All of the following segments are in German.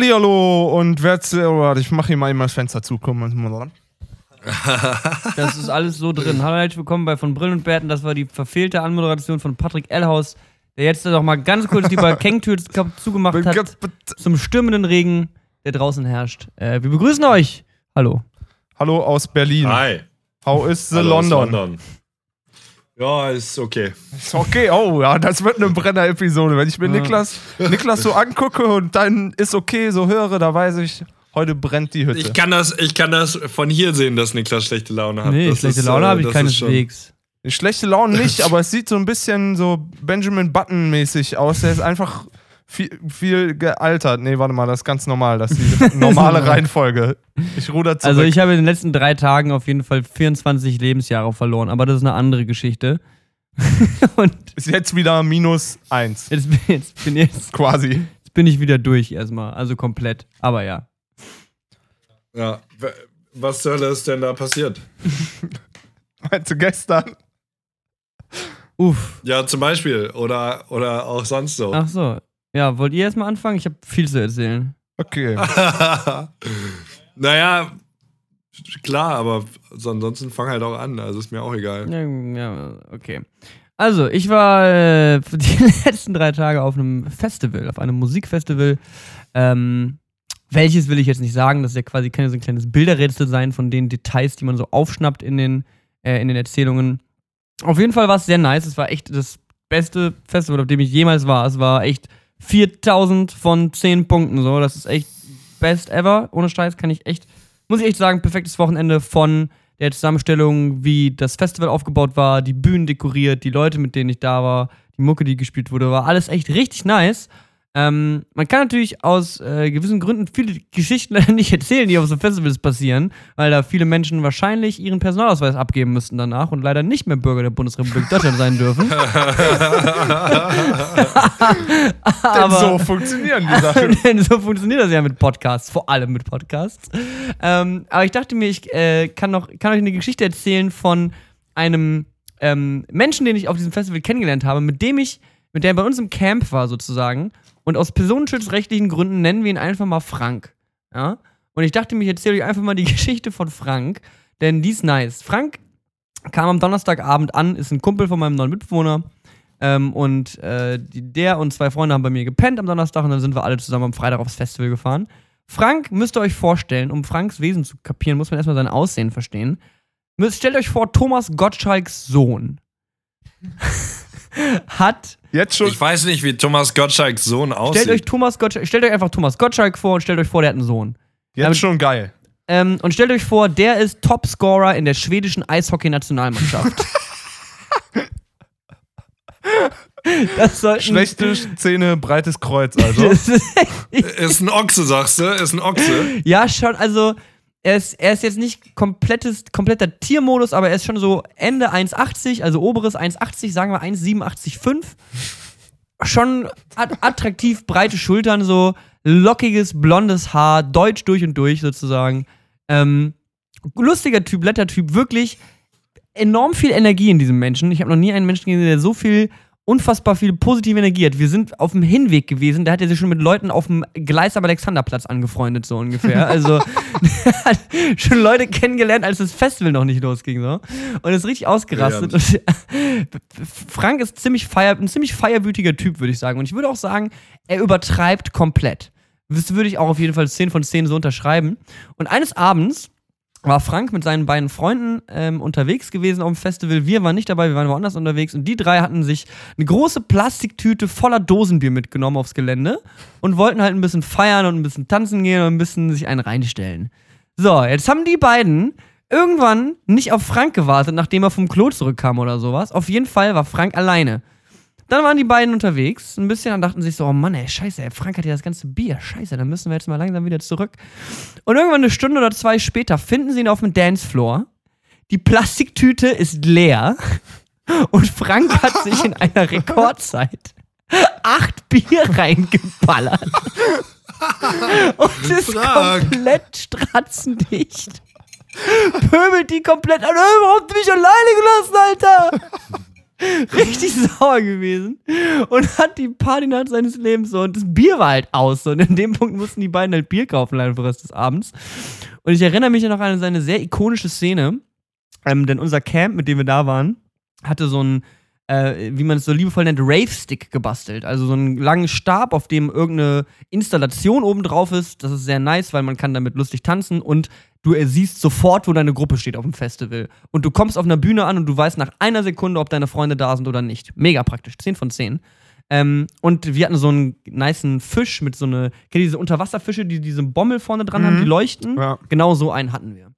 Hallihallo und wer oh, ich mache hier mal eben das Fenster zu. Komm, Das ist alles so drin. Hallo, herzlich willkommen bei von Brillen und Bärten. Das war die verfehlte Anmoderation von Patrick Ellhaus, der jetzt noch mal ganz kurz die Balkentür zugemacht hat zum stürmenden Regen, der draußen herrscht. Äh, wir begrüßen euch. Hallo. Hallo aus Berlin. Hi. How is the London? London? Ja, ist okay. Ist okay, oh ja, das wird eine Brenner-Episode. Wenn ich mir ja. Niklas, Niklas so angucke und dann ist okay, so höre, da weiß ich, heute brennt die Hütte. Ich kann das, ich kann das von hier sehen, dass Niklas schlechte Laune hat. Nee, das schlechte ist, Laune äh, habe ich keineswegs. Schlechte Laune nicht, aber es sieht so ein bisschen so Benjamin Button-mäßig aus. Der ist einfach viel, viel gealtert. Nee, warte mal, das ist ganz normal. Das ist die normale Reihenfolge. Ich ruder zurück. Also ich habe in den letzten drei Tagen auf jeden Fall 24 Lebensjahre verloren, aber das ist eine andere Geschichte. Und ist jetzt wieder minus eins. Jetzt, jetzt bin jetzt quasi. Jetzt bin ich wieder durch erstmal, also komplett. Aber ja. Ja, was soll das denn da passiert? Meinst du gestern? Uff. Ja, zum Beispiel. Oder, oder auch sonst so. Ach so. Ja, wollt ihr erstmal anfangen? Ich habe viel zu erzählen. Okay. naja, klar, aber ansonsten fang halt auch an. Also ist mir auch egal. Ja, ja okay. Also, ich war äh, die letzten drei Tage auf einem Festival, auf einem Musikfestival. Ähm, welches will ich jetzt nicht sagen, das ist ja quasi kann ja so ein kleines Bilderrätsel sein von den Details, die man so aufschnappt in den, äh, in den Erzählungen. Auf jeden Fall war es sehr nice. Es war echt das beste Festival, auf dem ich jemals war. Es war echt 4000 von 10 Punkten. So, das ist echt best ever. Ohne Scheiß kann ich echt, muss ich echt sagen, perfektes Wochenende von der Zusammenstellung, wie das Festival aufgebaut war, die Bühnen dekoriert, die Leute, mit denen ich da war, die Mucke, die gespielt wurde, war alles echt richtig nice. Ähm, man kann natürlich aus äh, gewissen Gründen viele Geschichten leider nicht erzählen, die auf so Festivals passieren, weil da viele Menschen wahrscheinlich ihren Personalausweis abgeben müssten danach und leider nicht mehr Bürger der Bundesrepublik Deutschland sein dürfen. denn so funktionieren die Sachen. denn so funktioniert das ja mit Podcasts, vor allem mit Podcasts. Ähm, aber ich dachte mir, ich äh, kann, noch, kann euch eine Geschichte erzählen von einem ähm, Menschen, den ich auf diesem Festival kennengelernt habe, mit dem ich, mit der bei uns im Camp war sozusagen und aus personenschutzrechtlichen Gründen nennen wir ihn einfach mal Frank. Ja? Und ich dachte mir, ich erzähle euch einfach mal die Geschichte von Frank, denn die ist nice. Frank kam am Donnerstagabend an, ist ein Kumpel von meinem neuen Mitbewohner. Ähm, und äh, der und zwei Freunde haben bei mir gepennt am Donnerstag und dann sind wir alle zusammen am Freitag aufs Festival gefahren. Frank müsst ihr euch vorstellen, um Franks Wesen zu kapieren, muss man erstmal sein Aussehen verstehen. Stellt euch vor, Thomas Gottschalks Sohn hat Jetzt schon. Ich weiß nicht, wie Thomas Gottschalks Sohn aussieht. Stellt euch Thomas Gottschalk, stellt euch einfach Thomas Gottschalk vor und stellt euch vor, der hat einen Sohn. Jetzt ähm, schon geil. Ähm, und stellt euch vor, der ist Topscorer in der schwedischen Eishockey-Nationalmannschaft. Schlechte Szene, breites Kreuz, also. ist ein Ochse, sagst du? Ist ein Ochse. Ja, schon, also er ist, er ist jetzt nicht komplettes, kompletter Tiermodus, aber er ist schon so Ende 1,80, also oberes 1,80, sagen wir 1,87,5. Schon attraktiv, breite Schultern, so lockiges, blondes Haar, deutsch durch und durch sozusagen. Ähm, lustiger Typ, netter Typ, wirklich enorm viel Energie in diesem Menschen. Ich habe noch nie einen Menschen gesehen, der so viel unfassbar viel positive Energie hat. Wir sind auf dem Hinweg gewesen, da hat er sich schon mit Leuten auf dem Gleis am Alexanderplatz angefreundet, so ungefähr. Also hat schon Leute kennengelernt, als das Festival noch nicht losging. So. Und ist richtig ausgerastet. Ja, Frank ist ziemlich feier, ein ziemlich feierwütiger Typ, würde ich sagen. Und ich würde auch sagen, er übertreibt komplett. Das würde ich auch auf jeden Fall 10 von 10 so unterschreiben. Und eines Abends war Frank mit seinen beiden Freunden ähm, unterwegs gewesen auf dem Festival. Wir waren nicht dabei, wir waren woanders unterwegs. Und die drei hatten sich eine große Plastiktüte voller Dosenbier mitgenommen aufs Gelände und wollten halt ein bisschen feiern und ein bisschen tanzen gehen und ein bisschen sich einen reinstellen. So, jetzt haben die beiden irgendwann nicht auf Frank gewartet, nachdem er vom Klo zurückkam oder sowas. Auf jeden Fall war Frank alleine. Dann waren die beiden unterwegs, ein bisschen, dann dachten sich so, oh Mann, ey, scheiße, ey, Frank hat ja das ganze Bier, scheiße, dann müssen wir jetzt mal langsam wieder zurück. Und irgendwann eine Stunde oder zwei später finden sie ihn auf dem Dancefloor. Die Plastiktüte ist leer und Frank hat sich in einer Rekordzeit acht Bier reingeballert. und ist Frank. komplett stratzendicht. Pöbelt die komplett an. Warum habt ihr mich alleine gelassen, Alter? richtig sauer gewesen und hat die Partynacht seines Lebens so und das Bier war halt aus. So, und in dem Punkt mussten die beiden halt Bier kaufen leider für den Rest des Abends. Und ich erinnere mich ja noch an seine sehr ikonische Szene, ähm, denn unser Camp, mit dem wir da waren, hatte so ein äh, wie man es so liebevoll nennt, Rave-Stick gebastelt. Also so einen langen Stab, auf dem irgendeine Installation oben drauf ist. Das ist sehr nice, weil man kann damit lustig tanzen und du siehst sofort, wo deine Gruppe steht auf dem Festival. Und du kommst auf einer Bühne an und du weißt nach einer Sekunde, ob deine Freunde da sind oder nicht. Mega praktisch. 10 von 10. Ähm, und wir hatten so einen niceen Fisch mit so eine, kennt ihr diese Unterwasserfische, die diese Bommel vorne dran Mhm. haben, die leuchten? Ja. Genau so einen hatten wir.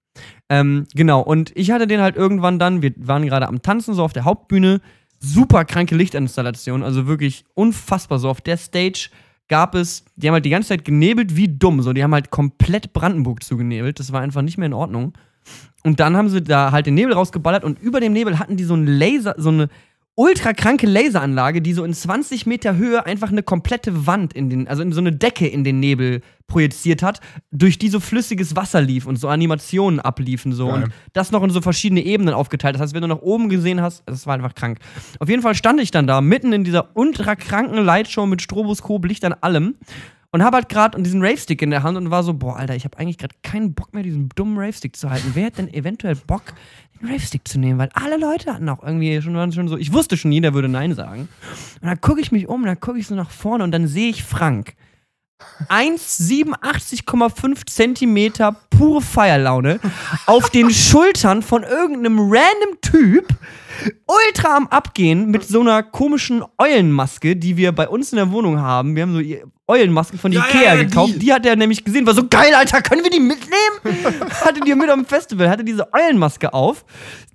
Ähm, genau, und ich hatte den halt irgendwann dann, wir waren gerade am Tanzen, so auf der Hauptbühne, super kranke Lichtinstallation, also wirklich unfassbar. So auf der Stage gab es, die haben halt die ganze Zeit genebelt wie dumm, so die haben halt komplett Brandenburg zugenebelt, das war einfach nicht mehr in Ordnung. Und dann haben sie da halt den Nebel rausgeballert und über dem Nebel hatten die so einen Laser, so eine ultra kranke Laseranlage, die so in 20 Meter Höhe einfach eine komplette Wand in den, also in so eine Decke in den Nebel projiziert hat, durch die so flüssiges Wasser lief und so Animationen abliefen so Geil. und das noch in so verschiedene Ebenen aufgeteilt. Das heißt, wenn du nach oben gesehen hast, das war einfach krank. Auf jeden Fall stand ich dann da mitten in dieser ultra kranken Lightshow mit Stroboskop, Licht an allem und habe halt gerade diesen Rave-Stick in der Hand und war so, boah, Alter, ich habe eigentlich gerade keinen Bock mehr, diesen dummen Rave-Stick zu halten. Wer hat denn eventuell Bock, Rave-Stick zu nehmen? Weil alle Leute hatten auch irgendwie schon, waren schon so, ich wusste schon, jeder würde Nein sagen. Und dann gucke ich mich um, dann gucke ich so nach vorne und dann sehe ich Frank. 1,87,5 Zentimeter pure Feierlaune auf den Schultern von irgendeinem random Typ ultra am Abgehen mit so einer komischen Eulenmaske, die wir bei uns in der Wohnung haben. Wir haben so Eulenmasken von Ja, Ikea ja, ja, gekauft. die. Die. hat er nämlich gesehen, war so geil, Alter, können wir die mitnehmen? hatte die mit am Festival, hatte diese Eulenmaske auf,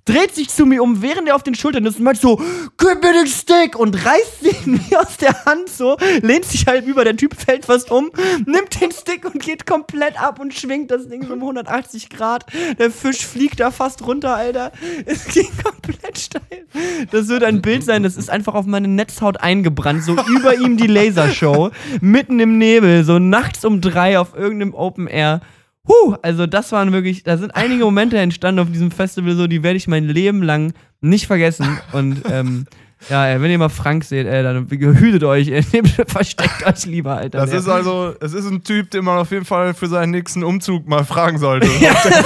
dreht sich zu mir um, während er auf den Schultern ist und meint so, gib mir den Stick und reißt sie mir aus der Hand so, lehnt sich halt über, der Typ fällt fast um, nimmt den Stick und geht komplett ab und schwingt das Ding so um 180 Grad. Der Fisch fliegt da fast runter, Alter. Es ging komplett steil. Das wird ein Bild sein, das ist einfach auf meine Netzhaut eingebrannt, so über ihm die Lasershow, mitten im Nebel, so nachts um drei auf irgendeinem Open Air. Huh, also das waren wirklich, da sind einige Momente entstanden auf diesem Festival, so die werde ich mein Leben lang nicht vergessen. Und ähm, ja, wenn ihr mal Frank seht, ey, dann hütet euch, versteckt euch lieber, Alter. Das ist also, es ist ein Typ, den man auf jeden Fall für seinen nächsten Umzug mal fragen sollte. Ja. Der,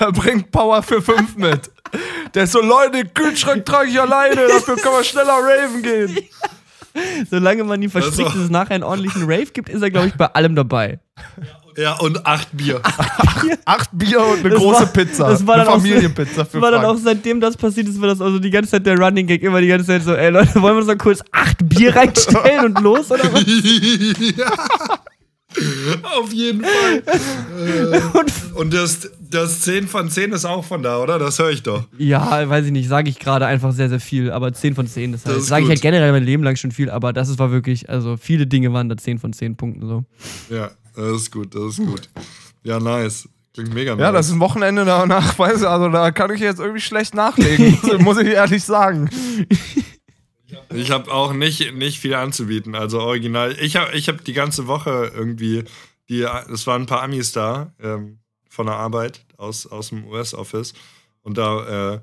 der bringt Power für fünf mit. Der ist so, Leute, den Kühlschrank trage ich alleine, dafür kann man schneller raven gehen. Solange man ihm verspricht, Also- dass es nachher einen ordentlichen Rave gibt, ist er, glaube ich, bei allem dabei. Ja, und acht Bier. Acht Bier und eine Das große war- Pizza. das war eine dann auch so- Familienpizza für Das war dann auch Frank. seitdem das passiert ist, war das also die ganze Zeit der Running Gag, immer die ganze Zeit so, ey Leute, wollen wir uns noch kurz acht Bier reinstellen und los oder was? Auf jeden Fall. Und, Und das, das 10 von 10 ist auch von da, oder? Das höre ich doch. ja, weiß ich nicht, sage ich gerade einfach sehr, sehr viel, aber 10 von 10, das, Das heißt, sage ich halt generell mein Leben lang schon viel, aber das ist- war wirklich, also viele Dinge waren da 10 von 10 Punkten so. Ja, das ist gut, das ist gut. Ja, nice. Klingt mega nice. Ja, das ist ein Wochenende danach, weiß ich, also da kann ich jetzt irgendwie schlecht nachlegen, muss ich ehrlich sagen. Ich habe auch nicht, nicht viel anzubieten. Also original. Ich habe ich hab die ganze Woche irgendwie, die, es waren ein paar Amis da ähm, von der Arbeit aus, aus dem US-Office. Und da äh,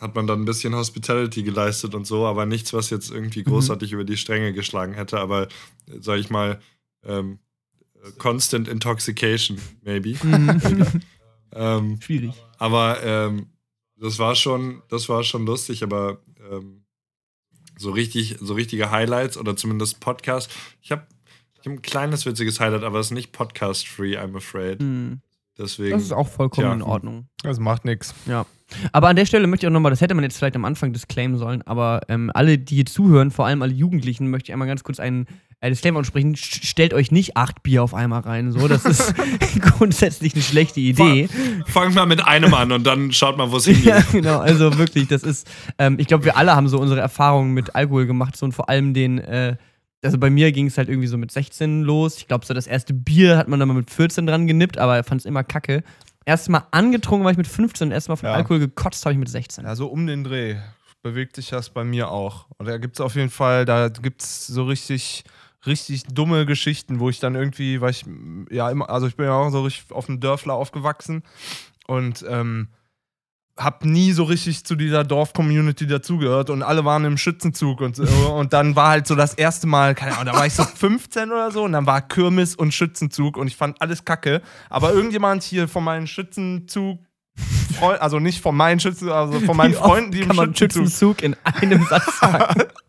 hat man dann ein bisschen Hospitality geleistet und so, aber nichts, was jetzt irgendwie großartig über die Stränge geschlagen hätte. Aber, sag ich mal, ähm, äh, Constant Intoxication, maybe. maybe. Ähm, Schwierig. aber ähm, das war schon, das war schon lustig, aber ähm, so richtig, so richtige Highlights oder zumindest Podcast. Ich habe ich hab ein kleines witziges Highlight, aber es ist nicht podcast-free, I'm afraid. Hm, Deswegen. Das ist auch vollkommen Tja. in Ordnung. Das macht nichts. Ja. Aber an der Stelle möchte ich auch nochmal, das hätte man jetzt vielleicht am Anfang disclaimen sollen, aber ähm, alle, die hier zuhören, vor allem alle Jugendlichen, möchte ich einmal ganz kurz einen äh, Disclaimer aussprechen. St- Stellt euch nicht acht Bier auf einmal rein. So, das ist grundsätzlich eine schlechte Idee. Fangt mal mit einem an und dann schaut mal, wo es hingeht. Ja, genau. Also wirklich, das ist, ähm, ich glaube, wir alle haben so unsere Erfahrungen mit Alkohol gemacht so, und vor allem den, äh, also bei mir ging es halt irgendwie so mit 16 los. Ich glaube, so das erste Bier hat man dann mal mit 14 dran genippt, aber fand es immer kacke. Erstes Mal angetrunken war ich mit 15 und erst mal von Ja. Alkohol gekotzt habe ich mit 16. Ja, so um den Dreh bewegt sich das bei mir auch. Und da gibt es auf jeden Fall, da gibt es so richtig, richtig dumme Geschichten, wo ich dann irgendwie, weil ich, ja, immer, also ich bin ja auch so richtig auf dem Dörfler aufgewachsen und ähm, hab nie so richtig zu dieser Dorf-Community dazugehört und alle waren im Schützenzug und, so. und dann war halt so das erste Mal, keine Ahnung, da war ich so 15 oder so und dann war Kirmes und Schützenzug und ich fand alles kacke. Aber irgendjemand hier von meinen Schützenzug, also nicht von meinen Schützenzug, also von meinen Wie Freunden, die im kann man Schützenzug Schützenzug in einem Satz sagen.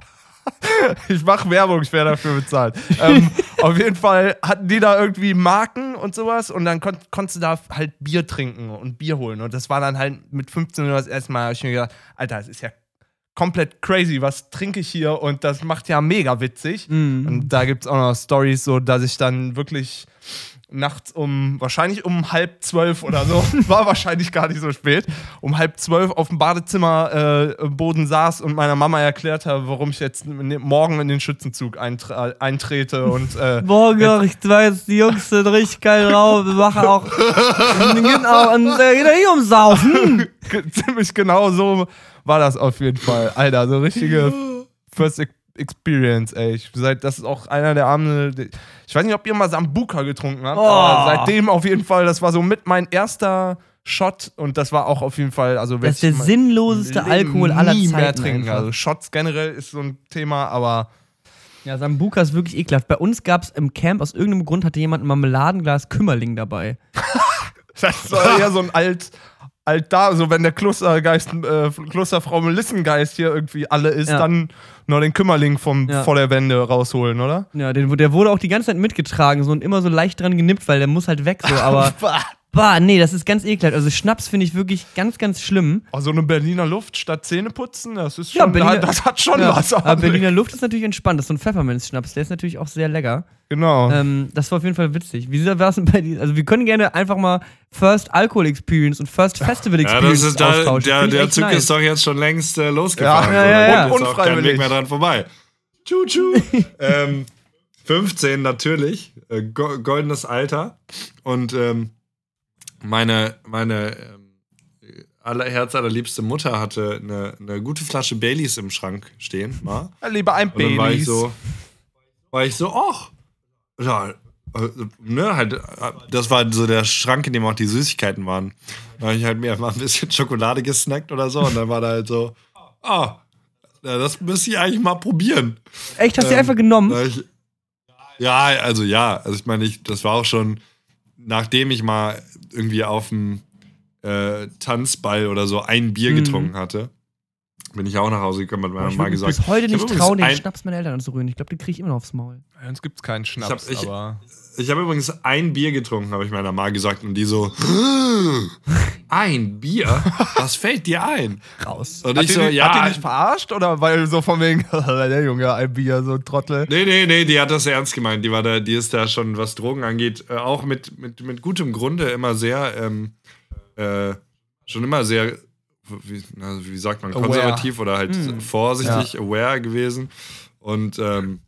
ich mache Werbung, ich werde dafür bezahlt. ähm, auf jeden Fall hatten die da irgendwie Marken und sowas und dann kon konntest du da halt Bier trinken und Bier holen. Und das war dann halt mit 15 Uhr das erste Mal, ich mir gedacht, Alter, das ist ja komplett crazy, was trinke ich hier? Und das macht ja mega witzig. Mhm. Und da gibt es auch noch Stories, so dass ich dann wirklich nachts um, wahrscheinlich um halb zwölf oder so, war wahrscheinlich gar nicht so spät, um halb zwölf auf dem Badezimmerboden äh, saß und meiner Mama erklärt habe, warum ich jetzt morgen in den Schützenzug eintre eintrete und äh, Morgen, ich weiß, die Jungs sind richtig geil drauf. Wir machen auch. genau, und äh, geht hier umsaufen. ziemlich genau so war das auf jeden Fall. Alter, so richtige First Experience, ey. Ich, seit, das ist auch einer der Abende. Ich weiß nicht, ob ihr mal Sambuka getrunken habt, Oh. aber seitdem auf jeden Fall, das war so mit mein erster Shot und das war auch auf jeden Fall, also Das ist der sinnloseste Leben Alkohol aller nie Zeiten. mehr trinken. einfach. Also Shots generell ist so ein Thema, aber Ja, Sambuka ist wirklich ekelhaft. Bei uns gab es im Camp, aus irgendeinem Grund hatte jemand ein Marmeladenglas Kümmerling dabei. das war eher so ein alt. Alt da, so wenn der Klostergeist, äh, Klosterfrau Melissengeist hier irgendwie alle ist, Ja. dann nur den Kümmerling vom, Ja. vor der Wände rausholen, oder? Ja, den, der wurde auch die ganze Zeit mitgetragen so, und immer so leicht dran genippt, weil der muss halt weg so. Aber, bah, nee, das ist ganz ekelhaft. Also Schnaps finde ich wirklich ganz, ganz schlimm. Oh, so eine Berliner Luft statt Zähne putzen, das ist Ja, schon, Berliner- das hat schon Ja, was. aber Berliner Luft ist natürlich entspannt. Das ist so ein Pfefferminz-Schnaps. Der ist natürlich auch sehr lecker. Genau. Ähm, das war auf jeden Fall witzig. Wie war es denn bei dir? Also, wir können gerne einfach mal First Alcohol Experience und First Festival Ja, Experience das ist da, austauschen. der, der Zug nice. ist doch jetzt schon längst äh, losgefahren. Ja, so, ja, ja. jetzt auch kein Unfreiwillig. Weg mehr dran vorbei. Tschu, tschu. ähm, 15 natürlich, äh, go goldenes Alter. Und ähm, meine, meine ähm, aller, Herz allerliebste Mutter hatte eine, eine gute Flasche Baileys im Schrank stehen. Mal. Lieber ein Und dann war ich Baileys. so, war ich so, ach, ja, äh, ne, halt, äh, das war so der Schrank, in dem auch die Süßigkeiten waren. Da habe ich halt mir mal ein bisschen Schokolade gesnackt oder so und dann war da halt so, ah, ja, das müsste ich eigentlich mal probieren. Echt, hast du Ähm, einfach genommen? Ich, ja, also ja, also ich meine, ich, das war auch schon, nachdem ich mal irgendwie auf dem äh, Tanzball oder so ein Bier Mhm. getrunken hatte, bin ich auch nach Hause gekommen meiner ich Mama gesagt, bis heute ich nicht trauen, den Schnaps meiner Eltern anzurühren. Ich glaube, den kriege ich immer noch aufs Maul. Bei uns gibt's keinen Schnaps, Ich hab- ich- aber. Ich habe übrigens ein Bier getrunken, habe ich meiner Mama gesagt. Und die so, ein Bier? Was fällt dir ein? Raus. Und Hat ich die, so, nicht- ja. hat die nicht verarscht oder weil so von wegen, der Junge, ein Bier, so ein Trottel. Nee, nee, nee, die hat das ernst gemeint. Die war da, die ist da schon, was Drogen angeht, äh, auch mit, mit, mit gutem Grunde immer sehr, ähm, äh, schon immer sehr, wie, also wie sagt man, Aware. konservativ oder halt Hm. vorsichtig, aware gewesen. Und ähm,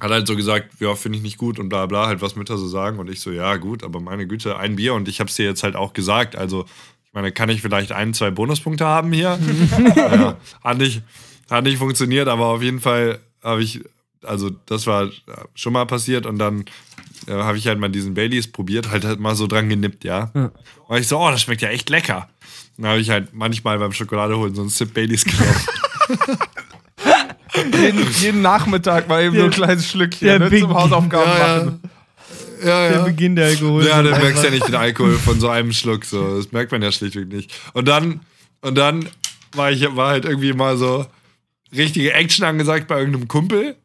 hat halt so gesagt, ja, finde ich nicht gut und bla bla, halt was Mütter so sagen. Und ich so, ja, gut, aber meine Güte, ein Bier und ich habe es dir jetzt halt auch gesagt. Also, ich meine, kann ich vielleicht ein, zwei Bonuspunkte haben hier? ja, hat nicht, hat nicht funktioniert, aber auf jeden Fall habe ich, also das war schon mal passiert und dann äh, habe ich halt mal diesen Baileys probiert, halt, halt mal so dran genippt, ja. Ja. Und ich so, oh, das schmeckt ja echt lecker. Dann habe ich halt manchmal beim Schokolade holen so einen Sip Baileys genommen. jeden, jeden Nachmittag mal eben so ein kleines Schlückchen der ne, Big- zum Hausaufgaben Ja, ja. machen. ja, Der Beginn der Alkohol. Ja, dann merkst du ja nicht den Alkohol von so einem Schluck. So. Das merkt man ja schlichtweg nicht. Und dann, und dann war ich war halt irgendwie mal so richtige Action angesagt bei irgendeinem Kumpel.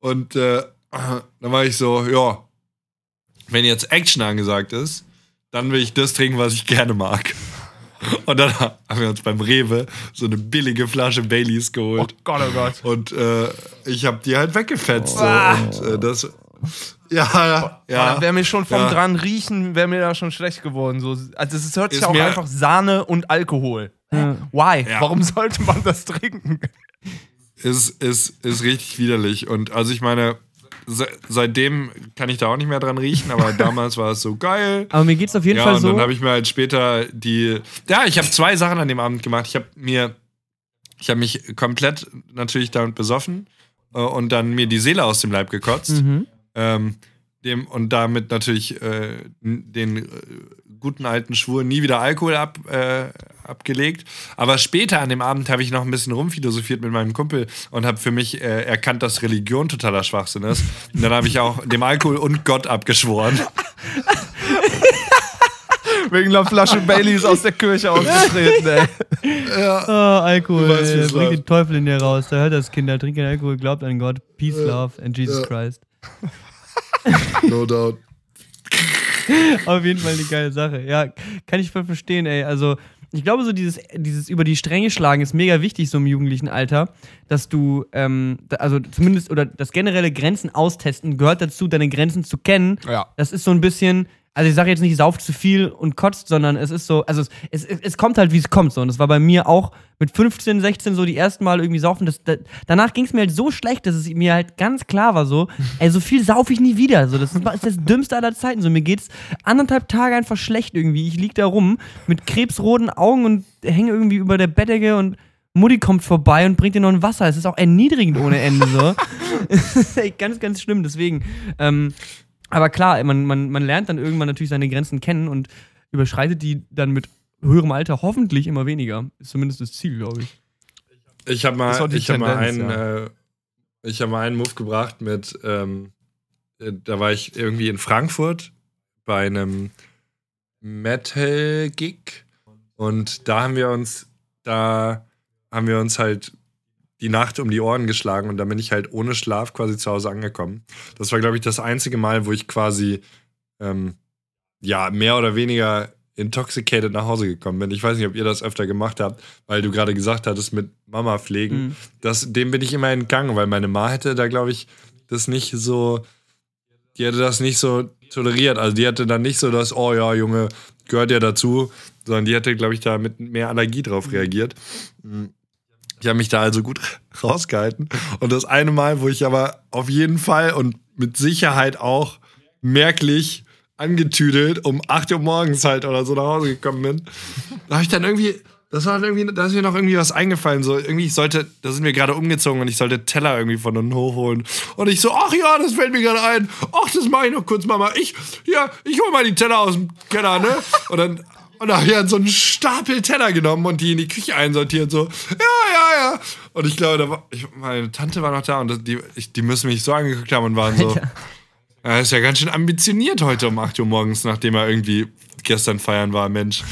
Und äh, dann war ich so, ja, wenn jetzt Action angesagt ist, dann will ich das trinken, was ich gerne mag. Und dann haben wir uns beim Rewe so eine billige Flasche Baileys Oh geholt. Gott, oh Gott. Und äh, ich habe die halt weggefetzt. So. Ah. Und äh, das. Ja, ja. Wäre mir schon vom Ja. dran riechen, wäre mir da schon schlecht geworden. So, also es hört sich Ist auch einfach Sahne und Alkohol. Ja. Why? Ja. Warum sollte man das trinken? ist, ist, ist richtig widerlich. Und also ich meine, se seitdem kann ich da auch nicht mehr dran riechen, aber damals war es so geil. Aber mir geht's auf jeden Ja, Fall und so. dann habe ich mir halt später die. Ja, ich habe zwei Sachen an dem Abend gemacht. Ich habe mir. Ich habe mich komplett natürlich damit besoffen äh, und dann mir die Seele aus dem Leib gekotzt. Mhm. Ähm, dem und damit natürlich äh, den äh, guten alten Schwur nie wieder Alkohol ab, äh, abgelegt. Aber später an dem Abend habe ich noch ein bisschen rumphilosophiert mit meinem Kumpel und habe für mich äh, erkannt, dass Religion totaler Schwachsinn ist. Und dann habe ich auch dem Alkohol und Gott abgeschworen. Wegen einer Flasche Baileys aus der Kirche ausgetreten, ey. Oh, Alkohol, weißt, läuft. den Teufel in dir raus. Da hört das Kinder, trinkt Alkohol, glaubt an Gott, Peace, Love and Jesus Christ. No doubt. Auf jeden Fall eine geile Sache. Ja, kann ich voll verstehen, ey. Also, ich glaube, so dieses, dieses über die Stränge schlagen ist mega wichtig, so im jugendlichen Alter, dass du, ähm, also zumindest, oder das generelle Grenzen austesten gehört dazu, deine Grenzen zu kennen. Ja. Das ist so ein bisschen, also ich sage jetzt nicht, sauft zu viel und kotzt, sondern es ist so, also es, es, es, es kommt halt, wie es kommt. So. Und das war bei mir auch mit 15, 16 so die ersten Mal irgendwie saufen. Das, da, danach ging es mir halt so schlecht, dass es mir halt ganz klar war so, ey, so viel saufe ich nie wieder. So, das ist das, das Dümmste aller Zeiten. So, mir geht's anderthalb Tage einfach schlecht irgendwie. Ich lieg da rum mit krebsroten Augen und hänge irgendwie über der Bettdecke und Mutti kommt vorbei und bringt dir noch ein Wasser. Es ist auch erniedrigend ohne Ende so. Es ganz, ganz schlimm. Deswegen, ähm, aber klar, man, man, man lernt dann irgendwann natürlich seine Grenzen kennen und überschreitet die dann mit höherem Alter hoffentlich immer weniger. Ist zumindest das Ziel, glaube ich. Ich habe mal, ich hab mal, einen, äh, ich hab mal einen Move gebracht mit, ähm, äh, da war ich irgendwie in Frankfurt bei einem Metal-Gig und da haben wir uns, da haben wir uns halt die Nacht um die Ohren geschlagen und da bin ich halt ohne Schlaf quasi zu Hause angekommen. Das war, glaube ich, das einzige Mal, wo ich quasi ähm, ja mehr oder weniger intoxicated nach Hause gekommen bin. Ich weiß nicht, ob ihr das öfter gemacht habt, weil du gerade gesagt hattest mit Mama pflegen. Mhm. Das, dem bin ich immer entgangen, weil meine Ma hätte da, glaube ich, das nicht so, die hätte das nicht so toleriert. Also die hätte dann nicht so das, oh ja, Junge, gehört ja dazu, sondern die hätte, glaube ich, da mit mehr Allergie drauf reagiert. Mhm. Ich habe mich da also gut rausgehalten. Und das eine Mal, wo ich aber auf jeden Fall und mit Sicherheit auch merklich angetüdelt um 8 Uhr morgens halt oder so nach Hause gekommen bin, da habe ich dann irgendwie, das war irgendwie, da ist mir noch irgendwie was eingefallen. So, irgendwie, ich sollte, da sind wir gerade umgezogen und ich sollte Teller irgendwie von unten hochholen. Und ich so, ach ja, das fällt mir gerade ein. Ach, das mache ich noch kurz, Mama. Ich, ja, ich hole mal die Teller aus dem Keller, ne? Und dann, und ich dann so einen Stapel Teller genommen und die in die Küche einsortiert. So, ja, ja, ja. Und ich glaube, da war, ich, meine Tante war noch da und die, ich, die müssen mich so angeguckt haben und waren so, er ist ja ganz schön ambitioniert heute um 8 Uhr morgens, nachdem er irgendwie gestern feiern war, Mensch.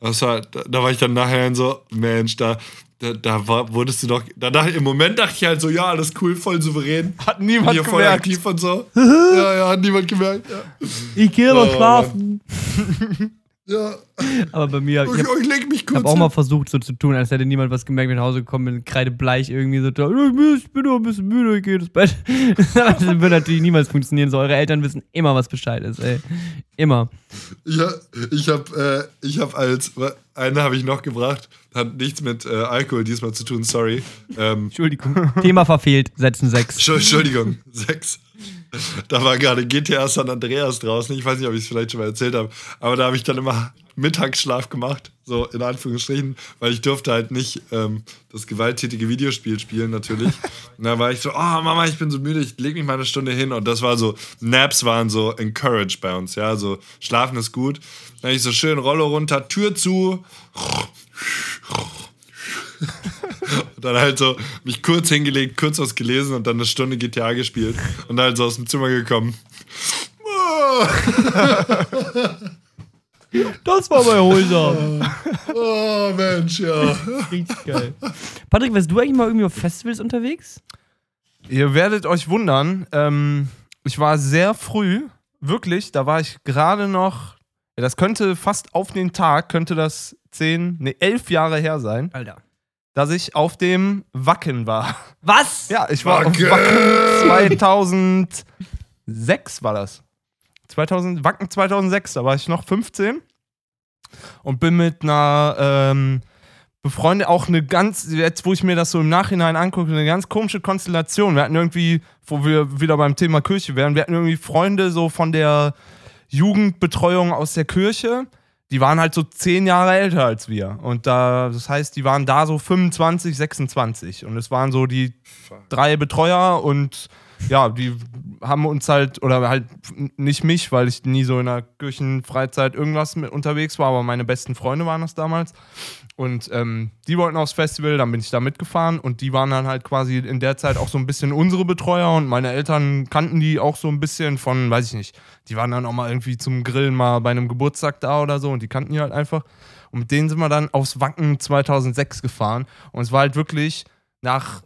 Das war, da, da war ich dann nachher so, Mensch, da, da, da war, wurdest du doch. Da dachte, Im Moment dachte ich halt so, ja, alles cool, voll souverän. Hat niemand Hier voll gemerkt. aktiv und so. ja, ja, hat niemand gemerkt. Ja. Ich gehe aber Oh, schlafen. ja. Aber bei mir, ich Ich, habe ich leg mich kurz. hab auch mal versucht, so zu tun, als hätte niemand was gemerkt, wenn ich nach Hause gekommen bin, kreidebleich irgendwie so, ich bin doch ein bisschen müde, ich gehe ins Bett. das wird natürlich niemals funktionieren. So, eure Eltern wissen immer, was Bescheid ist, ey. Immer. Ja, ich habe äh, ich hab als. Eine habe ich noch gebracht. Hat nichts mit äh, Alkohol diesmal zu tun, sorry. Ähm, Entschuldigung. Thema verfehlt, setzen sechs. Entschuld- Entschuldigung, sechs. Da war gerade GTA San Andreas draußen. Ich weiß nicht, ob ich es vielleicht schon mal erzählt habe. Aber da habe ich dann immer Mittagsschlaf gemacht. So in Anführungsstrichen. Weil ich durfte halt nicht ähm, das gewalttätige Videospiel spielen, natürlich. Und da war ich so, oh Mama, ich bin so müde, ich leg mich mal eine Stunde hin. Und das war so, Naps waren so encouraged bei uns. Ja, so schlafen ist gut. Dann habe ich so schön Rollo runter, Tür zu. Und dann halt so mich kurz hingelegt, kurz was gelesen und dann eine Stunde GTA gespielt und dann halt so aus dem Zimmer gekommen. Oh, Das war bei Holsam. oh Mensch, ja. Richtig geil. Patrick, warst du eigentlich mal irgendwie auf Festivals unterwegs? Ihr werdet euch wundern, ähm, ich war sehr früh, wirklich, da war ich gerade noch, ja, das könnte fast auf den Tag, könnte das zehn, nee, elf Jahre her sein, Alter. Dass ich auf dem Wacken war. Was? Ja, ich war Wacken! auf Wacken 2006 war das. 2000, Wacken 2006, da war ich noch 15 und bin mit einer ähm, befreundet, auch eine ganz, jetzt wo ich mir das so im Nachhinein angucke, eine ganz komische Konstellation. Wir hatten irgendwie, wo wir wieder beim Thema Kirche wären, wir hatten irgendwie Freunde so von der Jugendbetreuung aus der Kirche, die waren halt so zehn Jahre älter als wir. Und da, das heißt, die waren da so 25, 26. Und es waren so die drei Betreuer und ja, die haben uns halt, oder halt nicht mich, weil ich nie so in der Kirchenfreizeit irgendwas mit unterwegs war, aber meine besten Freunde waren das damals. Und ähm, die wollten aufs Festival, dann bin ich da mitgefahren und die waren dann halt quasi in der Zeit auch so ein bisschen unsere Betreuer und meine Eltern kannten die auch so ein bisschen von, weiß ich nicht, die waren dann auch mal irgendwie zum Grillen mal bei einem Geburtstag da oder so und die kannten die halt einfach. Und mit denen sind wir dann aufs Wacken 2006 gefahren und es war halt wirklich nach,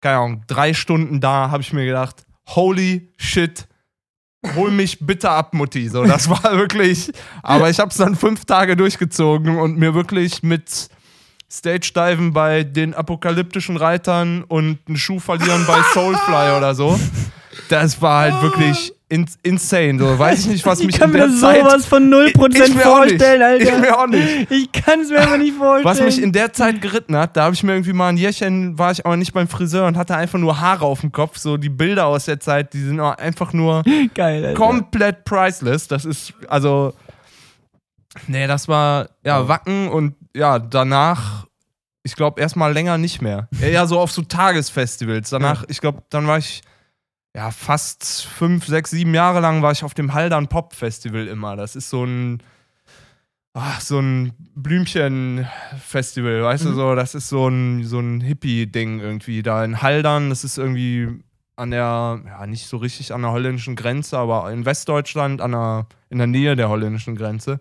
keine Ahnung, drei Stunden da, habe ich mir gedacht, holy shit, hol mich bitte ab, Mutti. So, das war wirklich. Aber ich habe es dann fünf Tage durchgezogen und mir wirklich mit Stage-Diven bei den apokalyptischen Reitern und einen Schuh verlieren bei Soulfly oder so. Das war halt wirklich in, insane. So, weiß ich nicht, was mich ich kann in der mir Zeit sowas von 0% Ich mir nicht. vorstellen, Alter. Ich mir auch nicht. Ich kann es mir einfach nicht vorstellen. Was mich in der Zeit geritten hat, da habe ich mir irgendwie mal ein Jährchen, war ich aber nicht beim Friseur und hatte einfach nur Haare auf dem Kopf. So die Bilder aus der Zeit, die sind einfach nur Geil, Alter. komplett priceless. Das ist, also, nee, das war, ja, Wacken und ja, danach, ich glaube, erstmal länger nicht mehr. Ja, ja, so auf so Tagesfestivals. Danach, ich glaube, dann war ich, ja, fast fünf, sechs, sieben Jahre lang war ich auf dem Haldern Pop Festival immer. Das ist so ein, ach, so ein Blümchen-Festival, weißt du, so, das ist so ein, so ein Hippie-Ding irgendwie da in Haldern. Das ist irgendwie an der, ja, nicht so richtig an der holländischen Grenze, aber in Westdeutschland, an der, in der Nähe der holländischen Grenze.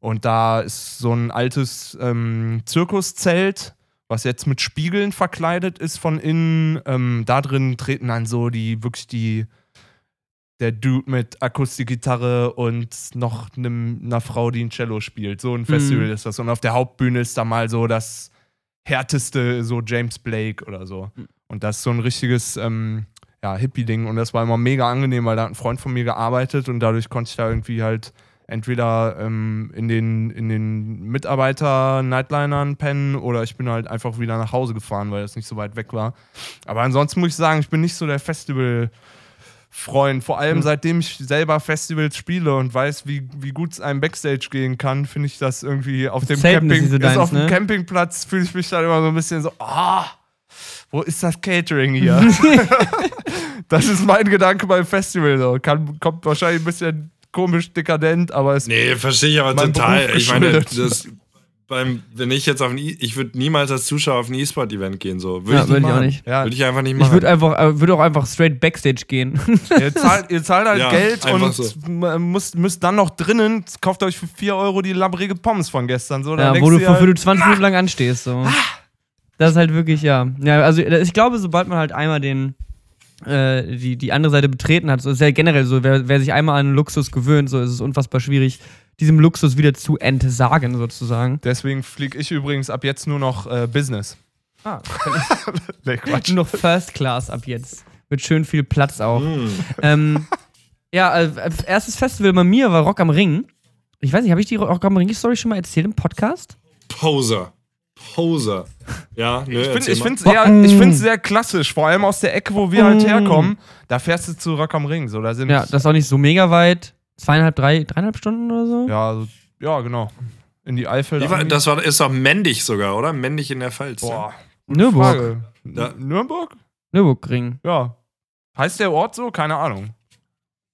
Und da ist so ein altes ähm, Zirkuszelt, was jetzt mit Spiegeln verkleidet ist von innen. Ähm, da drin treten dann so die, wirklich die, der Dude mit Akustikgitarre und noch einem, einer Frau, die ein Cello spielt. So ein Festival ist das. Und auf der Hauptbühne ist da mal so das härteste, so James Blake oder so. Und das ist so ein richtiges ähm, ja, Hippie-Ding. Und das war immer mega angenehm, weil da hat ein Freund von mir gearbeitet und dadurch konnte ich da irgendwie halt entweder ähm, in den, in den Mitarbeiter-Nightlinern pennen oder ich bin halt einfach wieder nach Hause gefahren, weil das nicht so weit weg war. Aber ansonsten muss ich sagen, ich bin nicht so der Festival- Freund. Vor allem Hm. seitdem ich selber Festivals spiele und weiß, wie, wie gut es einem Backstage gehen kann, finde ich das irgendwie auf dem Zelten Camping, ist deins, auf dem ne? Campingplatz fühle ich mich dann immer so ein bisschen so, ah, wo ist das Catering hier? das ist mein Gedanke beim Festival so. Kann, kommt wahrscheinlich ein bisschen komisch dekadent, aber es Nee, verstehe ich aber Mein total. Beruf Ich meine, das, beim, wenn ich jetzt auf ein E- ich würde niemals als Zuschauer auf ein E-Sport-Event gehen, so. Würde Ja, ich, nicht ich auch machen. nicht. ja, Würde ich einfach nicht Ich machen. würde einfach, äh, würde auch einfach straight Backstage gehen. ihr, zahlt, ihr zahlt halt Ja, Geld und so. müsst, müsst dann noch drinnen, kauft euch für 4 Euro die labbrige Pommes von gestern. So, dann ja, wo du, wofür halt, du 20 Minuten lang anstehst. So. Das ist halt wirklich, ja. Ja, also ich glaube, sobald man halt einmal den, äh, die, die andere Seite betreten hat, so ist ja generell so, wer, wer sich einmal an Luxus gewöhnt, so ist es unfassbar schwierig, diesem Luxus wieder zu entsagen, sozusagen. Deswegen fliege ich übrigens ab jetzt nur noch äh, Business. Ah, Nee, Quatsch. nur noch First Class ab jetzt. Mit schön viel Platz auch. Hm. ähm, ja, äh, erstes Festival bei mir war Rock am Ring. Ich weiß nicht, habe ich die Rock am Ring-Story schon mal erzählt im Podcast? Poser. Poser. Ja, nö, Ich finde ich mal. find's sehr, find's sehr klassisch, vor allem aus der Ecke, wo wir halt herkommen. Da fährst du zu Rock am Ring. So, da sind, Ja, das ist auch nicht so mega weit. Zweieinhalb, drei, dreieinhalb Stunden oder so? ja, also, ja, genau. In die Eifel. Wie war, da- das war, ist doch männlich sogar, oder? Männlich in der Pfalz. ne? Boah. gute Nürburg. Ja. N- Nürnberg? Nürburgring. Ja. Heißt der Ort so? Keine Ahnung.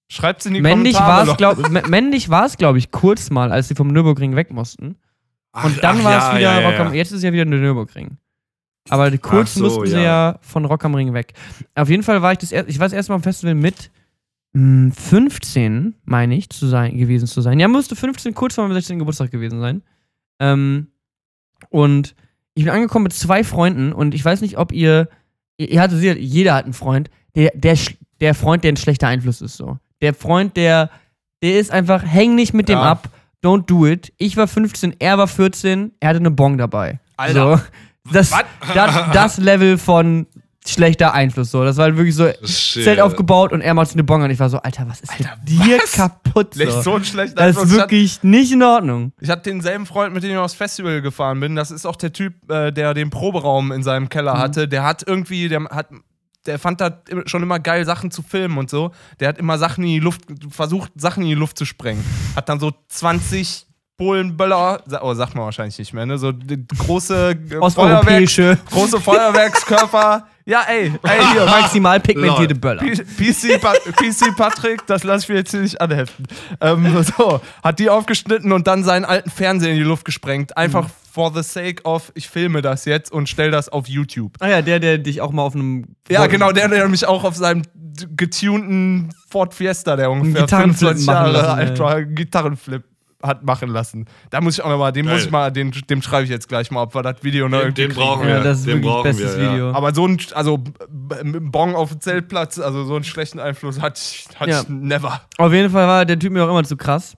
Schreibt's in die Männlich Kommentare. war es, Leute. glaube männlich war es, glaube ich, kurz mal, als sie vom Nürburgring weg mussten. Ach, Und dann war es ja, wieder ja, Rock am ja. Jetzt ist ja wieder der Nürburgring. Aber kurz so, mussten sie ja. von Rock am Ring weg. Auf jeden Fall war ich das erst, ich war das erste Mal am Festival mit mh, 15, meine ich, zu sein, gewesen zu sein. Ja, musste 15 kurz vor meinem 16. Geburtstag gewesen sein. Ähm, und ich bin angekommen mit zwei Freunden und ich weiß nicht, ob ihr, ihr, hattet, sicher- jeder hat einen Freund, der, der, der Freund, der ein schlechter Einfluss ist, so. Der Freund, der, der ist einfach, häng nicht mit dem Ja. ab, don't do it. Ich war 15, er war 14, er hatte eine Bong dabei. Alter. So, das, das, das Level von schlechter Einfluss, so. Das war halt wirklich so, Shit. Zelt aufgebaut und er macht eine Bong an. Ich war so, Alter, was ist Alter, mit dir was? kaputt? So? so ein schlechter Das Einfluss. ist Ich hatte- wirklich nicht in Ordnung. Ich hatte denselben Freund, mit dem ich aufs Festival gefahren bin. Das ist auch der Typ, äh, der den Proberaum in seinem Keller Mhm. hatte. Der hat irgendwie, der hat, der fand im- schon immer geil, Sachen zu filmen und so. Der hat immer Sachen in die Luft, versucht, Sachen in die Luft zu sprengen. Hat dann so 20 Polenböller, sa- oh, sagt man wahrscheinlich nicht mehr, ne? So die große äh, Osteuropäische, große Feuerwerkskörper. Ja, ey, ey, hier, maximal pigmentierte. Böller. PC, Pa- PC Patrick, das lasse ich mir jetzt hier nicht anheften. Ähm, so, hat die aufgeschnitten und dann seinen alten Fernseher in die Luft gesprengt. Einfach Mhm. for the sake of, ich filme das jetzt und stell das auf YouTube. Ah ja, der, der dich auch mal auf einem. Ja, genau, der, der mich auch auf seinem getunten Ford Fiesta, der ungefähr Gitarrenflip 25 machen Jahre alt war, Gitarrenflip hat machen lassen. Da muss ich auch nochmal, den Geil. muss ich mal, den, dem schreibe ich jetzt gleich mal, ob wir das Video noch Den, irgendwie den kriegen. brauchen Ja, wir. das ist den wirklich bestes wir, Video. Aber so ein, also b- mit dem Bong auf dem Zeltplatz, also so einen schlechten Einfluss hatte ich, hatte Ja. ich never. Auf jeden Fall war der Typ mir auch immer zu krass.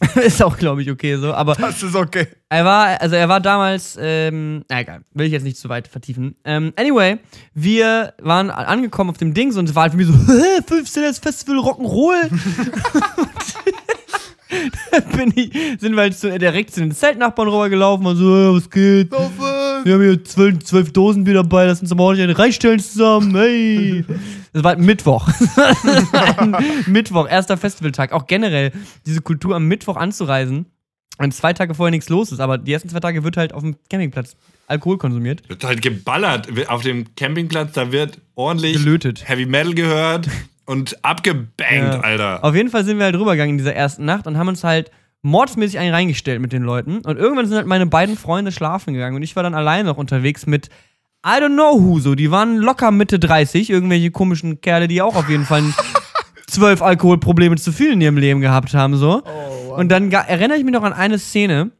ist auch, glaube ich, okay so. Aber Das ist okay. er war, also er war damals, ähm, na egal, will ich jetzt nicht zu weit vertiefen. Ähm, anyway, wir waren angekommen auf dem Dings und es war halt für mich so, 15 das Festival Rock'n'Roll. Da bin ich, sind wir halt zu, direkt zu den Zeltnachbarn rübergelaufen und so, "Hey, was geht? Wir haben hier zwölf, zwölf Dosen Bier dabei, lass uns mal ordentlich eine reinstellen zusammen, hey. Das war halt Mittwoch. Ein Mittwoch, erster Festivaltag. Auch generell diese Kultur am Mittwoch anzureisen, wenn zwei Tage vorher nichts los ist, aber die ersten zwei Tage wird halt auf dem Campingplatz Alkohol konsumiert. Wird halt geballert. Auf dem Campingplatz, da wird ordentlich Gelötet. Heavy Metal gehört und abgebankt, Ja. Alter. Auf jeden Fall sind wir halt rübergegangen in dieser ersten Nacht und haben uns halt mordsmäßig einen reingestellt mit den Leuten. Und irgendwann sind halt meine beiden Freunde schlafen gegangen und ich war dann allein noch unterwegs mit I don't know who so. Die waren locker Mitte 30, irgendwelche komischen Kerle, die auch auf jeden Fall zwölf Alkoholprobleme zu viel in ihrem Leben gehabt haben, so. und dann erinnere ich mich noch an eine Szene,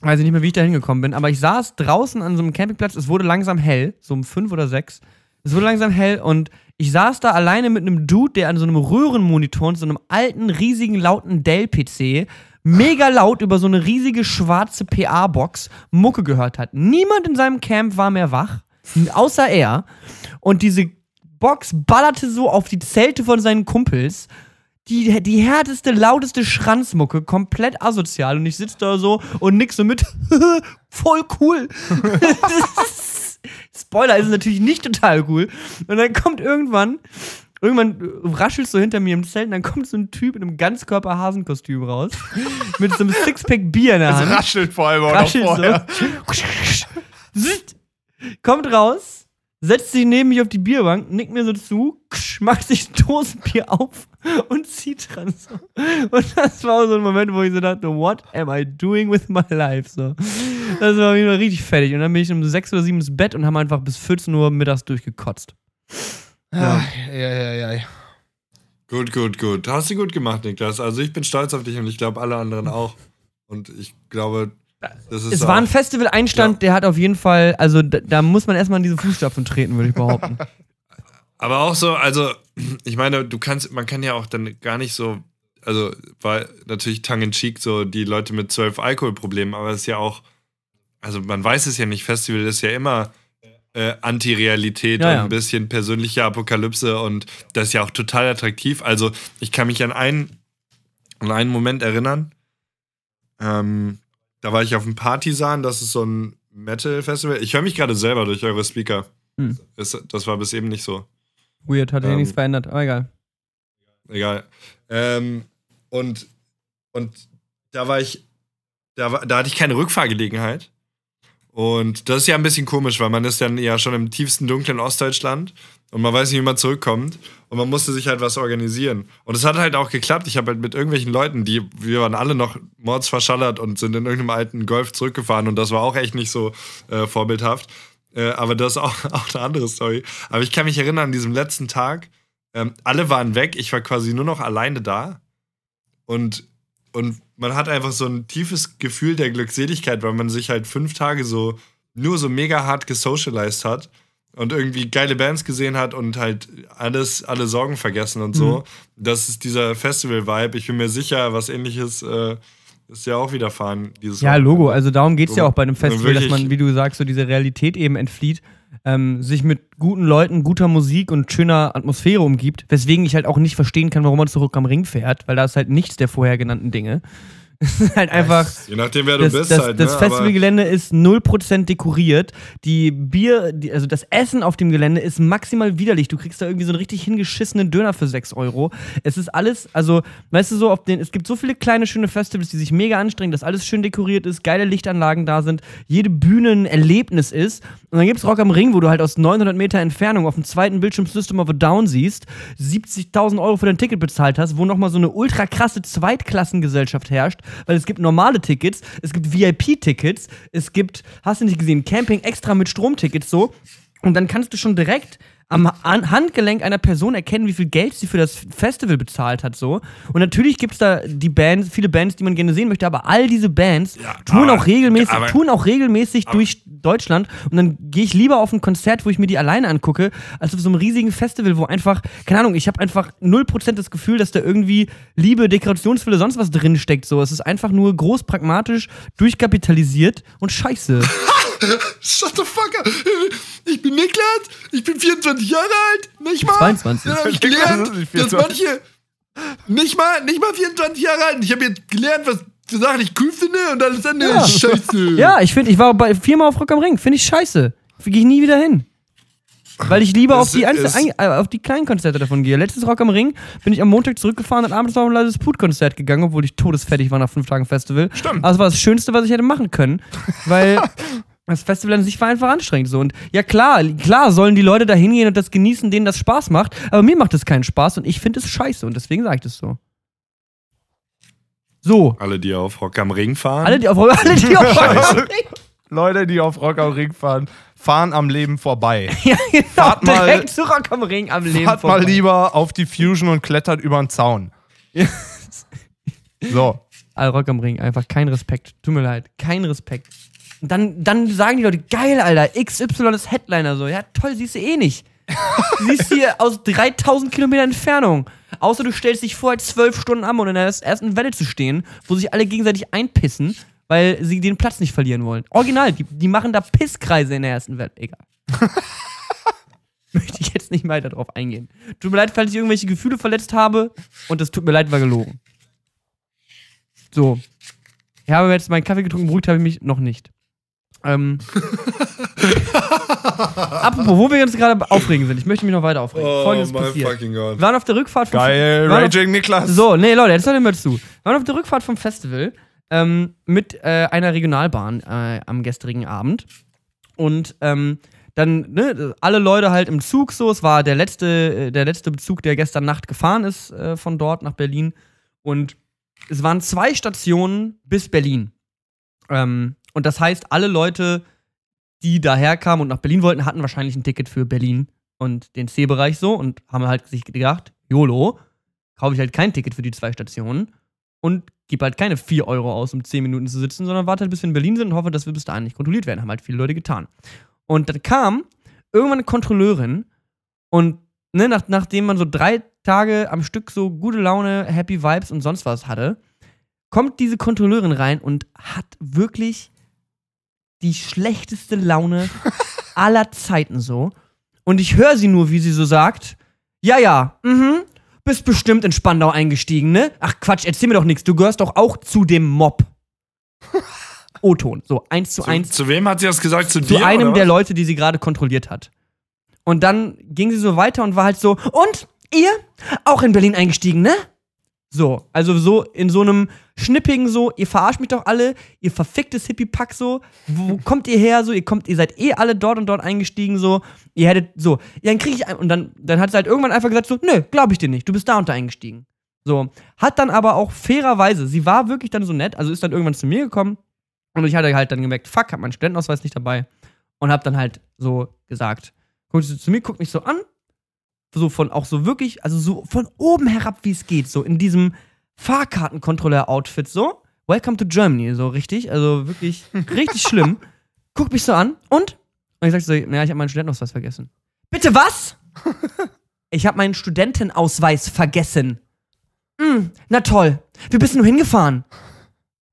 weiß ich nicht mehr, wie ich da hingekommen bin, aber ich saß draußen an so einem Campingplatz, es wurde langsam hell, so um fünf oder sechs. Es wurde langsam hell und ich saß da alleine mit einem Dude, der an so einem Röhrenmonitor und so einem alten, riesigen, lauten Dell-PC mega laut über so eine riesige schwarze PA-Box Mucke gehört hat. Niemand in seinem Camp war mehr wach, außer er. Und diese Box ballerte so auf die Zelte von seinen Kumpels. Die, die härteste, lauteste Schranzmucke, komplett asozial. Und ich sitze da so und nix so mit. Voll cool. Spoiler ist natürlich nicht total cool. Und dann kommt irgendwann, irgendwann raschelt so hinter mir im Zelt und dann kommt so ein Typ in einem Ganzkörper-Hasenkostüm raus. mit so einem Sixpack Bier in der Es Hand. raschelt vor allem auch noch Raschelt vorher. so. Kommt raus, setzt sich neben mich auf die Bierbank, nickt mir so zu, macht sich ein Dosenbier auf und zieht dran so. Und das war so ein Moment, wo ich so dachte, what am I doing with my life? So. Das war wieder richtig fertig. Und dann bin ich um 6 oder 7 ins Bett und haben einfach bis 14 Uhr mittags durchgekotzt. Ja, ja, ja, ja. Gut, gut, gut. Hast du gut gemacht, Niklas. Also ich bin stolz auf dich und ich glaube alle anderen auch. Und ich glaube, das ist Es war ein Festival-Einstand, Ja. der hat auf jeden Fall, also da, da muss man erstmal in diese Fußstapfen treten, würde ich behaupten. Aber auch so, also, ich meine, du kannst, man kann ja auch dann gar nicht so, also, war natürlich tongue in cheek so die Leute mit zwölf Alkoholproblemen, aber es ist ja auch, also man weiß es ja nicht, Festival ist ja immer äh, Anti-Realität Ja, und ein bisschen persönliche Apokalypse und das ist ja auch total attraktiv. Also, ich kann mich an einen, an einen Moment erinnern. Ähm, da war ich auf dem Partisan, das ist so ein Metal-Festival. Ich höre mich gerade selber durch eure Speaker. Hm. Das war bis eben nicht so. Weird, hat sich Ähm, nichts verändert, aber egal. Egal. Ähm, und, und da war ich, da, war, da hatte ich keine Rückfahrgelegenheit. Und das ist ja ein bisschen komisch, weil man ist dann ja schon im tiefsten dunklen Ostdeutschland und man weiß nicht, wie man zurückkommt. Und man musste sich halt was organisieren. Und es hat halt auch geklappt. Ich habe halt mit irgendwelchen Leuten, die, wir waren alle noch mordsverschallert und sind in irgendeinem alten Golf zurückgefahren. Und das war auch echt nicht so äh, vorbildhaft. Äh, aber das ist auch, auch eine andere Story. Aber ich kann mich erinnern, an diesem letzten Tag, ähm, alle waren weg, ich war quasi nur noch alleine da. Und, und man hat einfach so ein tiefes Gefühl der Glückseligkeit, weil man sich halt fünf Tage so nur so mega hart gesocialized hat und irgendwie geile Bands gesehen hat und halt alles, alle Sorgen vergessen und so. Das ist dieser Festival-Vibe. Ich bin mir sicher, was ähnliches äh, ist ja auch widerfahren dieses Ja. Logo. Also darum geht es ja auch bei einem Festival, dass man, wie du sagst, so diese Realität eben entflieht, ähm, sich mit guten Leuten, guter Musik und schöner Atmosphäre umgibt. Weswegen ich halt auch nicht verstehen kann, warum man zurück am Ring fährt, weil da ist halt nichts der vorher genannten Dinge. halt einfach. Je nachdem, wer du Das, bist das, halt. das ne? Aber- Festivalgelände ist 0% dekoriert. Die Bier, die, also das Essen auf dem Gelände ist maximal widerlich. Du kriegst da irgendwie so einen richtig hingeschissenen Döner für 6 Euro. Es ist alles, also, weißt du so, auf den, es gibt so viele kleine, schöne Festivals, die sich mega anstrengen, dass alles schön dekoriert ist, geile Lichtanlagen da sind, jede Bühne ein Erlebnis ist. Und dann gibt's Rock am Ring, wo du halt aus 900 Meter Entfernung auf dem zweiten Bildschirm System of a Down siehst, 70.000 Euro für dein Ticket bezahlt hast, wo nochmal so eine ultra krasse Zweitklassengesellschaft herrscht, weil es gibt normale Tickets, es gibt VIP-Tickets, es gibt, hast du nicht gesehen, Camping extra mit Stromtickets so. Und dann kannst du schon direkt am An Handgelenk einer Person erkennen, wie viel Geld sie für das Festival bezahlt hat, so. Und natürlich gibt es da die Bands, viele Bands, die man gerne sehen möchte, aber all diese Bands tun aber- auch regelmäßig, aber- tun auch regelmäßig durch Deutschland. Und dann gehe ich lieber auf ein Konzert, wo ich mir die alleine angucke, als auf so einem riesigen Festival, wo einfach, keine Ahnung, ich habe einfach 0% das Gefühl, dass da irgendwie Liebe, Dekorationsfülle, sonst was drin steckt. So. Es ist einfach nur groß pragmatisch, durchkapitalisiert und scheiße. Shut the fuck up. Ich bin Niklas, ich bin 24 Jahre alt, nicht mal. 22. Dann habe ich gelernt, ist nicht dass 24. manche nicht mal, nicht mal 24 Jahre alt. Ich habe jetzt gelernt, was für Sachen ich cool finde und alles andere Ja. ist scheiße. Ja, ich finde, ich war bei viermal auf Rock am Ring. Finde ich scheiße. Gehe ich nie wieder hin. Weil ich lieber auf die, Einzel ist- äh, auf die kleinen Konzerte davon gehe. Letztes Rock am Ring bin ich am Montag zurückgefahren und abends noch ein leises Put-Konzert gegangen, obwohl ich todesfertig war nach fünf Tagen Festival. Stimmt. Aber es war das Schönste, was ich hätte machen können. Weil das Festival an sich war einfach anstrengend so. Und ja, klar, klar sollen die Leute da hingehen und das genießen, denen das Spaß macht. Aber mir macht es keinen Spaß und ich finde es scheiße und deswegen sage ich das so. So. Alle, die auf Rock am Ring fahren. Alle, die auf, alle, die auf Rock am. Ring Leute, die auf Rock am Ring fahren, fahren am Leben vorbei. Ja, genau. Fahrt mal- direkt zu Rock am Ring am Leben. Fahrt mal vorbei. lieber auf die Fusion und klettert über den Zaun. So. Ah, Rock am Ring, einfach kein Respekt. Tut mir leid, kein Respekt. Und dann, dann sagen die Leute, geil, Alter, XY ist Headliner so. Ja, toll, siehst du eh nicht. siehst du hier aus 3000 Kilometer Entfernung. Außer du stellst dich vor, zwölf Stunden an, um in der ersten Welle zu stehen, wo sich alle gegenseitig einpissen, weil sie den Platz nicht verlieren wollen. Original, die, die machen da Pisskreise in der ersten Welle. Egal. Möchte ich jetzt nicht weiter drauf eingehen. Tut mir leid, falls ich irgendwelche Gefühle verletzt habe. Und das tut mir leid, war gelogen. So. Ich habe jetzt meinen Kaffee getrunken, beruhigt habe ich mich noch nicht. Ähm. Apropos, wo wir uns gerade aufregen sind, ich möchte mich noch weiter aufregen. Oh Folgendes passiert. fucking God. Wir waren auf der Rückfahrt vom Geil, waren auf- Raging Niklas. so, nee, Leute, jetzt hört ihr mal zu. Wir waren auf der Rückfahrt vom Festival ähm, mit äh, einer Regionalbahn äh, am gestrigen Abend. Und ähm, dann, ne, alle Leute halt im Zug so. Es war der letzte, äh, der letzte Bezug, der gestern Nacht gefahren ist äh, von dort nach Berlin. Und es waren zwei Stationen bis Berlin. Ähm, und das heißt, alle Leute, die daher kamen und nach Berlin wollten, hatten wahrscheinlich ein Ticket für Berlin und den C-Bereich so und haben halt sich gedacht, YOLO, kaufe ich halt kein Ticket für die zwei Stationen und gebe halt keine 4 Euro aus, um 10 Minuten zu sitzen, sondern warte halt, bis wir in Berlin sind und hoffe, dass wir bis dahin nicht kontrolliert werden. Haben halt viele Leute getan. Und dann kam irgendwann eine Kontrolleurin und ne, nach, nachdem man so drei Tage am Stück so gute Laune, Happy Vibes und sonst was hatte, kommt diese Kontrolleurin rein und hat wirklich die schlechteste Laune aller Zeiten so. Und ich höre sie nur, wie sie so sagt: Ja, ja, mhm, bist bestimmt in Spandau eingestiegen, ne? Ach Quatsch, erzähl mir doch nichts, du gehörst doch auch zu dem Mob. O-Ton, so eins zu Zu, eins zu wem hat sie das gesagt? Zu, zu dir? einem oder der? Leute, die sie gerade kontrolliert hat. Und dann ging sie so weiter und war halt so, und ihr auch in Berlin eingestiegen, ne? So, also so in so einem schnippigen so, ihr verarscht mich doch alle, ihr verficktes Hippie-Pack so, wo kommt ihr her so, ihr kommt, ihr seid eh alle dort und dort eingestiegen so, ihr hättet so, ja, dann krieg ich ein, und dann, dann hat sie halt irgendwann einfach gesagt so, nö, glaub ich dir nicht, du bist da und da eingestiegen. So, hat dann aber auch fairerweise, sie war wirklich dann so nett, also ist dann irgendwann zu mir gekommen und ich hatte halt dann gemerkt, fuck, hab meinen Studentenausweis nicht dabei und hab dann halt so gesagt, guckt sie zu mir, guckt mich so an, so von auch so wirklich, also so von oben herab, wie es geht, so in diesem Fahrkartenkontrolleur-Outfit, so. Welcome to Germany, so richtig, also wirklich richtig schlimm. Guckt mich so an und? Und ich sag so, naja, ich habe meinen Studentenausweis vergessen. Bitte was? ich habe meinen Studentenausweis vergessen. Hm, na toll. Wie bist du hingefahren?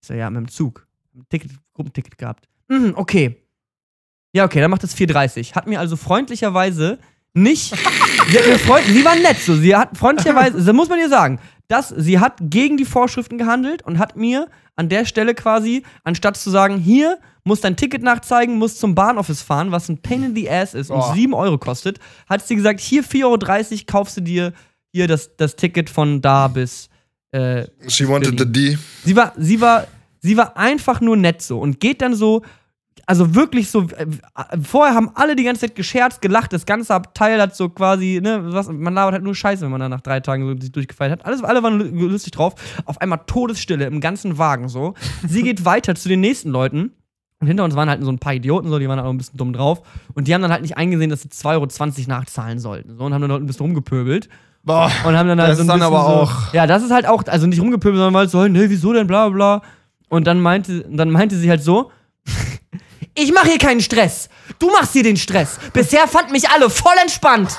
Ich so, ja, mit dem Zug. Ein Ticket, Gruppenticket gehabt. Mhm, okay. Ja, okay, dann macht es 4,30. Hat mir also freundlicherweise nicht. sie freund, sie war nett so. Sie hat freundlicherweise, das muss man ihr sagen. das, sie hat gegen die Vorschriften gehandelt und hat mir an der Stelle quasi, anstatt zu sagen, hier musst dein Ticket nachzeigen, musst zum Bahnoffice fahren, was ein Pain in the Ass ist und Oh. 7 Euro kostet, hat sie gesagt, hier 4,30 Euro kaufst du dir hier das, das Ticket von da bis. Äh, She wanted the D. sie war, sie war, sie war einfach nur nett so und geht dann so, also wirklich so, äh, vorher haben alle die ganze Zeit gescherzt, gelacht, das ganze Abteil hat so quasi, ne, was, man labert halt nur Scheiße, wenn man dann nach drei Tagen so sich durchgefeiert hat. Alles, alle waren lu- lustig drauf. Auf einmal Todesstille im ganzen Wagen so. Sie geht weiter zu den nächsten Leuten. Und hinter uns waren halt so ein paar Idioten, so, die waren halt auch ein bisschen dumm drauf. Und die haben dann halt nicht eingesehen, dass sie 2,20 Euro nachzahlen sollten. So, und haben dann dort ein bisschen rumgepöbelt. Boah. Und haben dann halt Das so ein ist dann aber so, auch- Ja, das ist halt auch, also nicht rumgepöbelt, sondern halt so, ne, wieso denn, bla bla bla. Und dann meinte, dann meinte sie halt so, ich mache hier keinen Stress. Du machst hier den Stress. Bisher fanden mich alle voll entspannt.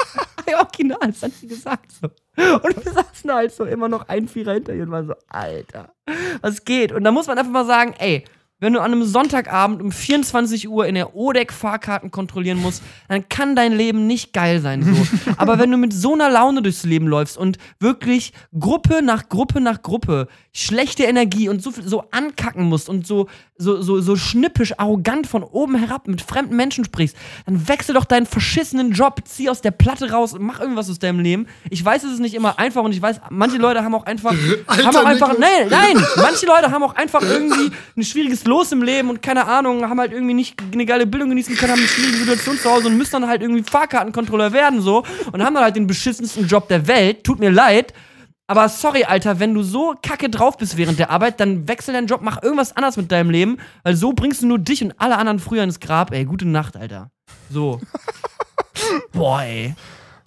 ja, original, das hat sie gesagt so. Und wir saßen halt so immer noch ein Vierer hinter ihr und waren so, Alter, was geht? Und da muss man einfach mal sagen, ey, wenn du an einem Sonntagabend um 24 Uhr in der ODEC Fahrkarten kontrollieren musst, dann kann dein Leben nicht geil sein so. Aber wenn du mit so einer Laune durchs Leben läufst und wirklich Gruppe nach Gruppe nach Gruppe schlechte Energie und so, viel- so ankacken musst und so, so, so, so schnippisch, arrogant von oben herab mit fremden Menschen sprichst, dann wechsel doch deinen verschissenen Job, zieh aus der Platte raus und mach irgendwas aus deinem Leben. Ich weiß, es ist nicht immer einfach und ich weiß, manche Leute haben auch einfach, haben auch einfach, nein, nein, manche Leute haben auch einfach irgendwie ein schwieriges Los im Leben und keine Ahnung, haben halt irgendwie nicht eine geile Bildung genießen können, haben eine schwierige Situation zu Hause und müssen dann halt irgendwie Fahrkartenkontrolleur werden so und haben dann halt den beschissensten Job der Welt. Tut mir leid. Aber sorry, Alter, wenn du so kacke drauf bist während der Arbeit, dann wechsel deinen Job, mach irgendwas anderes mit deinem Leben, weil so bringst du nur dich und alle anderen früher ins Grab, ey. Gute Nacht, Alter. So. Boah, ey.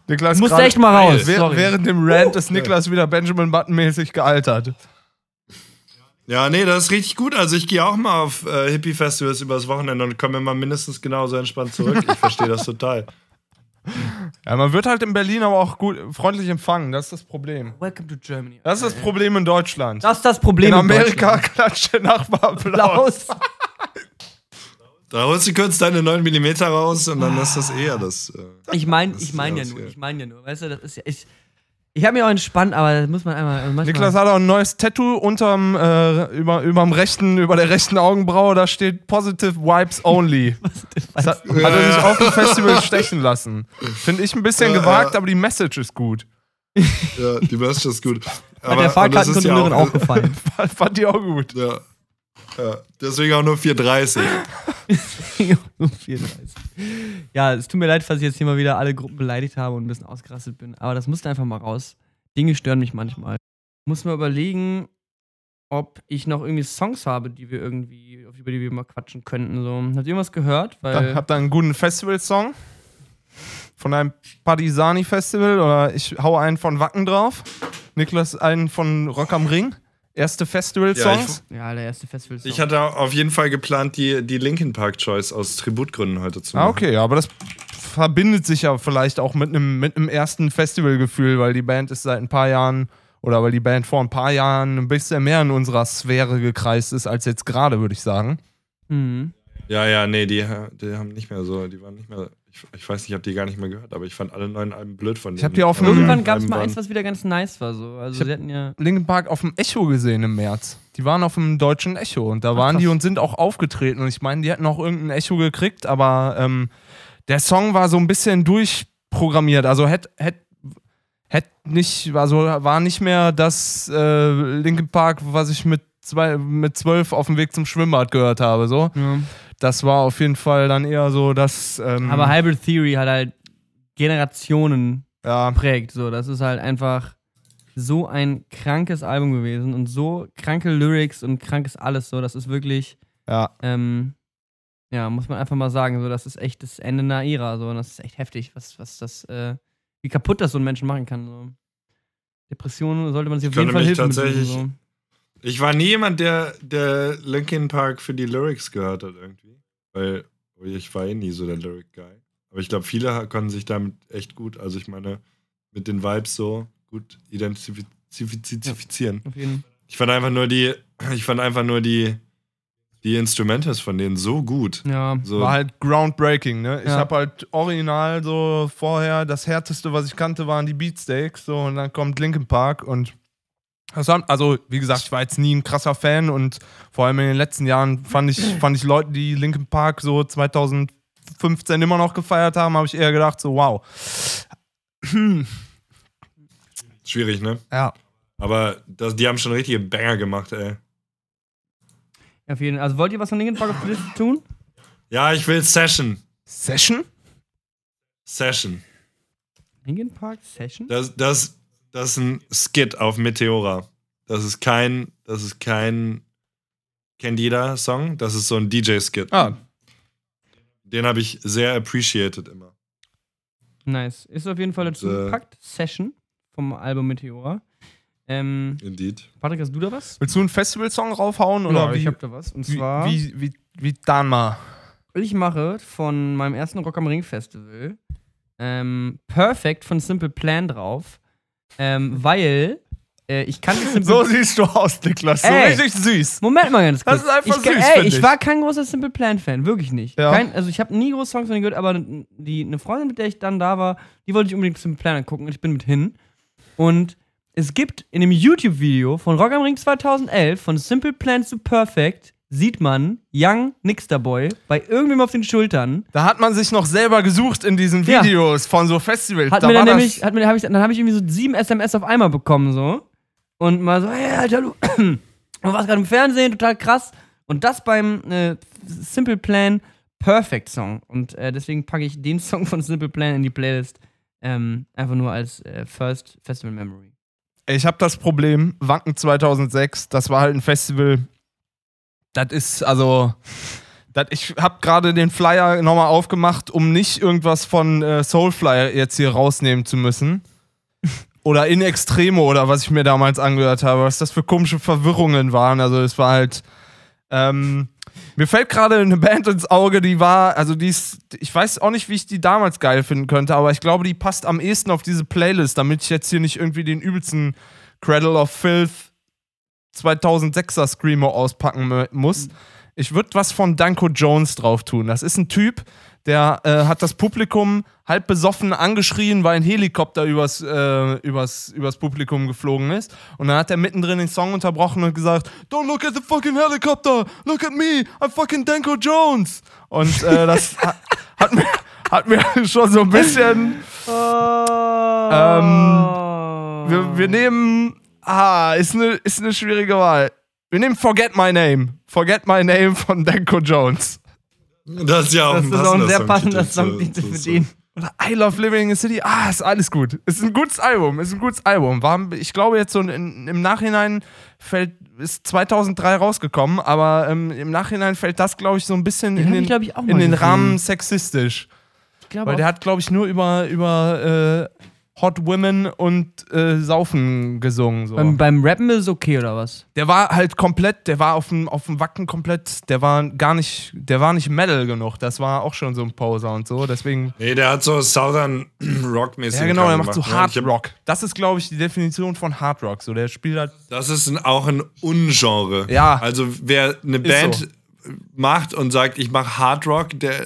Niklas Muss gerade- echt mal raus. Sorry. Während dem Rant ist Niklas wieder Benjamin Button-mäßig gealtert. Ja, nee, das ist richtig gut. Also ich gehe auch mal auf äh, Hippie-Festivals übers Wochenende und komme immer mindestens genauso entspannt zurück. Ich verstehe das total. Ja, man wird halt in Berlin aber auch gut freundlich empfangen. Das ist das Problem. Welcome to Germany. Das ist das Problem in Deutschland. Das ist das Problem. in in Amerika Deutschland. klatscht der Nachbar Applaus. Da holst du kurz deine 9 mm raus und dann ist das eher das. Äh, Ich meine ich mein ja nur, ich meine ja nur. Weißt du, das ist ja. Ich, ich habe mich auch entspannt, aber das muss man einmal. Manchmal, Niklas hat auch ein neues Tattoo unterm, äh, über, überm rechten, über der rechten Augenbraue. Da steht Positive Vibes Only. Das hat, hat er sich auf dem Festival stechen lassen. Finde ich ein bisschen Ja, gewagt, ja. aber die Message ist gut. ja, die Message ist gut. hat der Fahrkartenkontrolleurin auch gefallen. Fand, fand die auch gut. Ja. Ja. Deswegen auch nur 4,30. Um 34. ja, es tut mir leid, falls ich jetzt hier mal wieder alle Gruppen beleidigt habe und ein bisschen ausgerastet bin. Aber das musste einfach mal raus. Dinge stören mich manchmal. Ich muss mir überlegen, ob ich noch irgendwie Songs habe, die wir irgendwie, über die wir mal quatschen könnten. So. Habt ihr irgendwas gehört? Weil Dann habt ihr einen guten Festival-Song von einem Padisani-Festival oder ich hau einen von Wacken drauf. Niklas einen von Rock am Ring. Erste Festival-Songs. ja, der erste Festival. Ich hatte auf jeden Fall geplant, die, die Linkin Park Choice aus Tributgründen heute zu machen. ah, okay, aber das verbindet sich ja vielleicht auch mit einem mit einem ersten Festivalgefühl, weil die Band ist seit ein paar Jahren oder weil die Band vor ein paar Jahren ein bisschen mehr in unserer Sphäre gekreist ist als jetzt gerade, würde ich sagen. Mhm. Ja, ja, nee, die, die haben nicht mehr so, die waren nicht mehr. Ich, ich weiß nicht, ich habe die gar nicht mehr gehört, aber ich fand alle neuen Alben blöd von denen. Ich hab die auf dem- Irgendwann gab es mal eins, was wieder ganz nice war. So. Also, Ich sie hatten ja. Linkin Park auf dem Echo gesehen im März. Die waren auf dem deutschen Echo und da waren krass. die und sind auch aufgetreten. Und ich meine, die hätten auch irgendein Echo gekriegt, aber ähm, der Song war so ein bisschen durchprogrammiert. Also hätte hätt, hätt nicht, also war nicht mehr das äh, Linkin Park, was ich mit, zwei, mit zwölf auf dem Weg zum Schwimmbad gehört habe. So. ja. Das war auf jeden Fall dann eher so das. Ähm, Aber Hybrid Theory hat halt Generationen ja, prägt. So, das ist halt einfach so ein krankes Album gewesen und so kranke Lyrics und krankes alles. So, das ist wirklich, ja. ähm, ja, muss man einfach mal sagen. So, das ist echt das Ende einer Ära. So, und das ist echt heftig, was, was das, äh, wie kaputt das so ein Menschen machen kann. So. Depressionen sollte man sich auf Ich jeden Fall mich Hilfe mitsuchen, tatsächlich- so. Ich war nie jemand, der, der Linkin Park für die Lyrics gehört hat irgendwie. Weil ich war eh nie so der Lyric-Guy. Aber ich glaube, viele konnten sich damit echt gut, also ich meine, mit den Vibes so gut identifizieren. Auf jeden Ich fand einfach nur die, ich fand einfach nur die, die Instrumentals von denen so gut. Ja. So, War halt groundbreaking, ne? Ich Ja. habe halt original so vorher, das härteste, was ich kannte, waren die Beatsteaks, so und dann kommt Linkin Park und Also, wie gesagt, ich war jetzt nie ein krasser Fan und vor allem in den letzten Jahren fand ich, fand ich Leute, die Linkin Park so 2015 immer noch gefeiert haben, habe ich eher gedacht, so wow. Schwierig, ne? Ja. Aber das, die haben schon richtige Banger gemacht, ey. Auf jeden Also wollt ihr was von Linkin Park auf die Liste tun? Ja, ich will Session. Session? Session. Linkin Park Session? Das, das, das ist ein Skit auf Meteora. Das ist kein, das ist kein, kennt jeder Song. Das ist so ein DJ-Skit. Ah, Den habe ich sehr appreciated immer. Nice. Ist auf jeden Fall dazu äh, gepackt. Session vom Album Meteora. Ähm, Indeed. Patrick, hast du da was? willst du einen Festivalsong raufhauen? Oder wie, ich hab da was. Und wie, zwar, wie, wie, wie Danma? ich mache von meinem ersten Rock am Ring Festival ähm, Perfect von Simple Plan drauf. Ähm, weil äh, ich kannte Simple So siehst du aus, Niklas. So Ey. richtig süß. Moment mal ganz kurz. Das ist einfach ich, süß, ey, ich ich. war kein großer Simple Plan Fan, wirklich nicht. Ja. Kein, also ich habe nie große Songs von denen gehört, aber die, eine Freundin, mit der ich dann da war, die wollte ich unbedingt Simple Plan angucken und ich bin mit hin. Und es gibt in dem YouTube-Video von Rock am Ring 2011 von Simple Plan to Perfect sieht man Young Nixterboy bei irgendwem auf den Schultern. Da hat man sich noch selber gesucht in diesen Ja. Videos von so Festivals. Hat da mir dann nämlich, hat mir, hab ich, dann habe ich irgendwie so sieben SMS auf einmal bekommen so und mal so, hey Alter, du, du warst gerade im Fernsehen, total krass. Und das beim äh, Simple Plan Perfect Song. Und äh, deswegen packe ich den Song von Simple Plan in die Playlist. Ähm, einfach nur als äh, First Festival Memory. ich habe das Problem, Wanken 2006, das war halt ein Festival. Das ist also. Das, ich habe gerade den Flyer nochmal aufgemacht, um nicht irgendwas von äh, Soulfly jetzt hier rausnehmen zu müssen. Oder in Extremo oder was ich mir damals angehört habe, was das für komische Verwirrungen waren. Also es war halt. Ähm, mir fällt gerade eine Band ins Auge, die war, also die ist, ich weiß auch nicht, wie ich die damals geil finden könnte, aber ich glaube, die passt am ehesten auf diese Playlist, damit ich jetzt hier nicht irgendwie den übelsten Cradle of Filth 2006er Screamo auspacken muss. Ich würde was von Danko Jones drauf tun. Das ist ein Typ, der äh, hat das Publikum halb besoffen angeschrien, weil ein Helikopter übers, äh, übers, übers Publikum geflogen ist. Und dann hat er mittendrin den Song unterbrochen und gesagt: Don't look at the fucking helicopter, look at me, I'm fucking Danko Jones. Und äh, das hat, hat, mir, hat mir schon so ein bisschen. Ähm, Wir, wir nehmen. Ah, ist eine ist eine schwierige Wahl. Wir nehmen Forget My Name. Forget My Name von Danko Jones. Das ist ja auch das ein ist auch ein sehr passender Songtitel für den. Oder I Love Living in the City. Ah, ist alles gut. Ist ein gutes Album. Ist ein gutes Album. War, ich glaube jetzt so in, im Nachhinein fällt ist 2003 rausgekommen, aber ähm, im Nachhinein fällt das glaube ich so ein bisschen Den in den, ich, ich, in den. Rahmen sexistisch, weil auch- der hat glaube ich nur über über äh, Hot Women und äh, Saufen gesungen. So. beim, beim Rappen ist es okay, oder was? Der war halt komplett, der war auf dem, auf dem Wacken komplett, der war gar nicht, der war nicht Metal genug. Das war auch schon so ein Poser und so. Deswegen. Nee, der hat so Southern Rock-mäßig. Ja, genau, der macht so ne? Hard Rock. Das ist, glaube ich, die Definition von Hard Rock. So, der spielt halt. Das ist ein, auch ein Ungenre. Ja. Also wer eine Band macht und sagt, ich mache Hard Rock, der,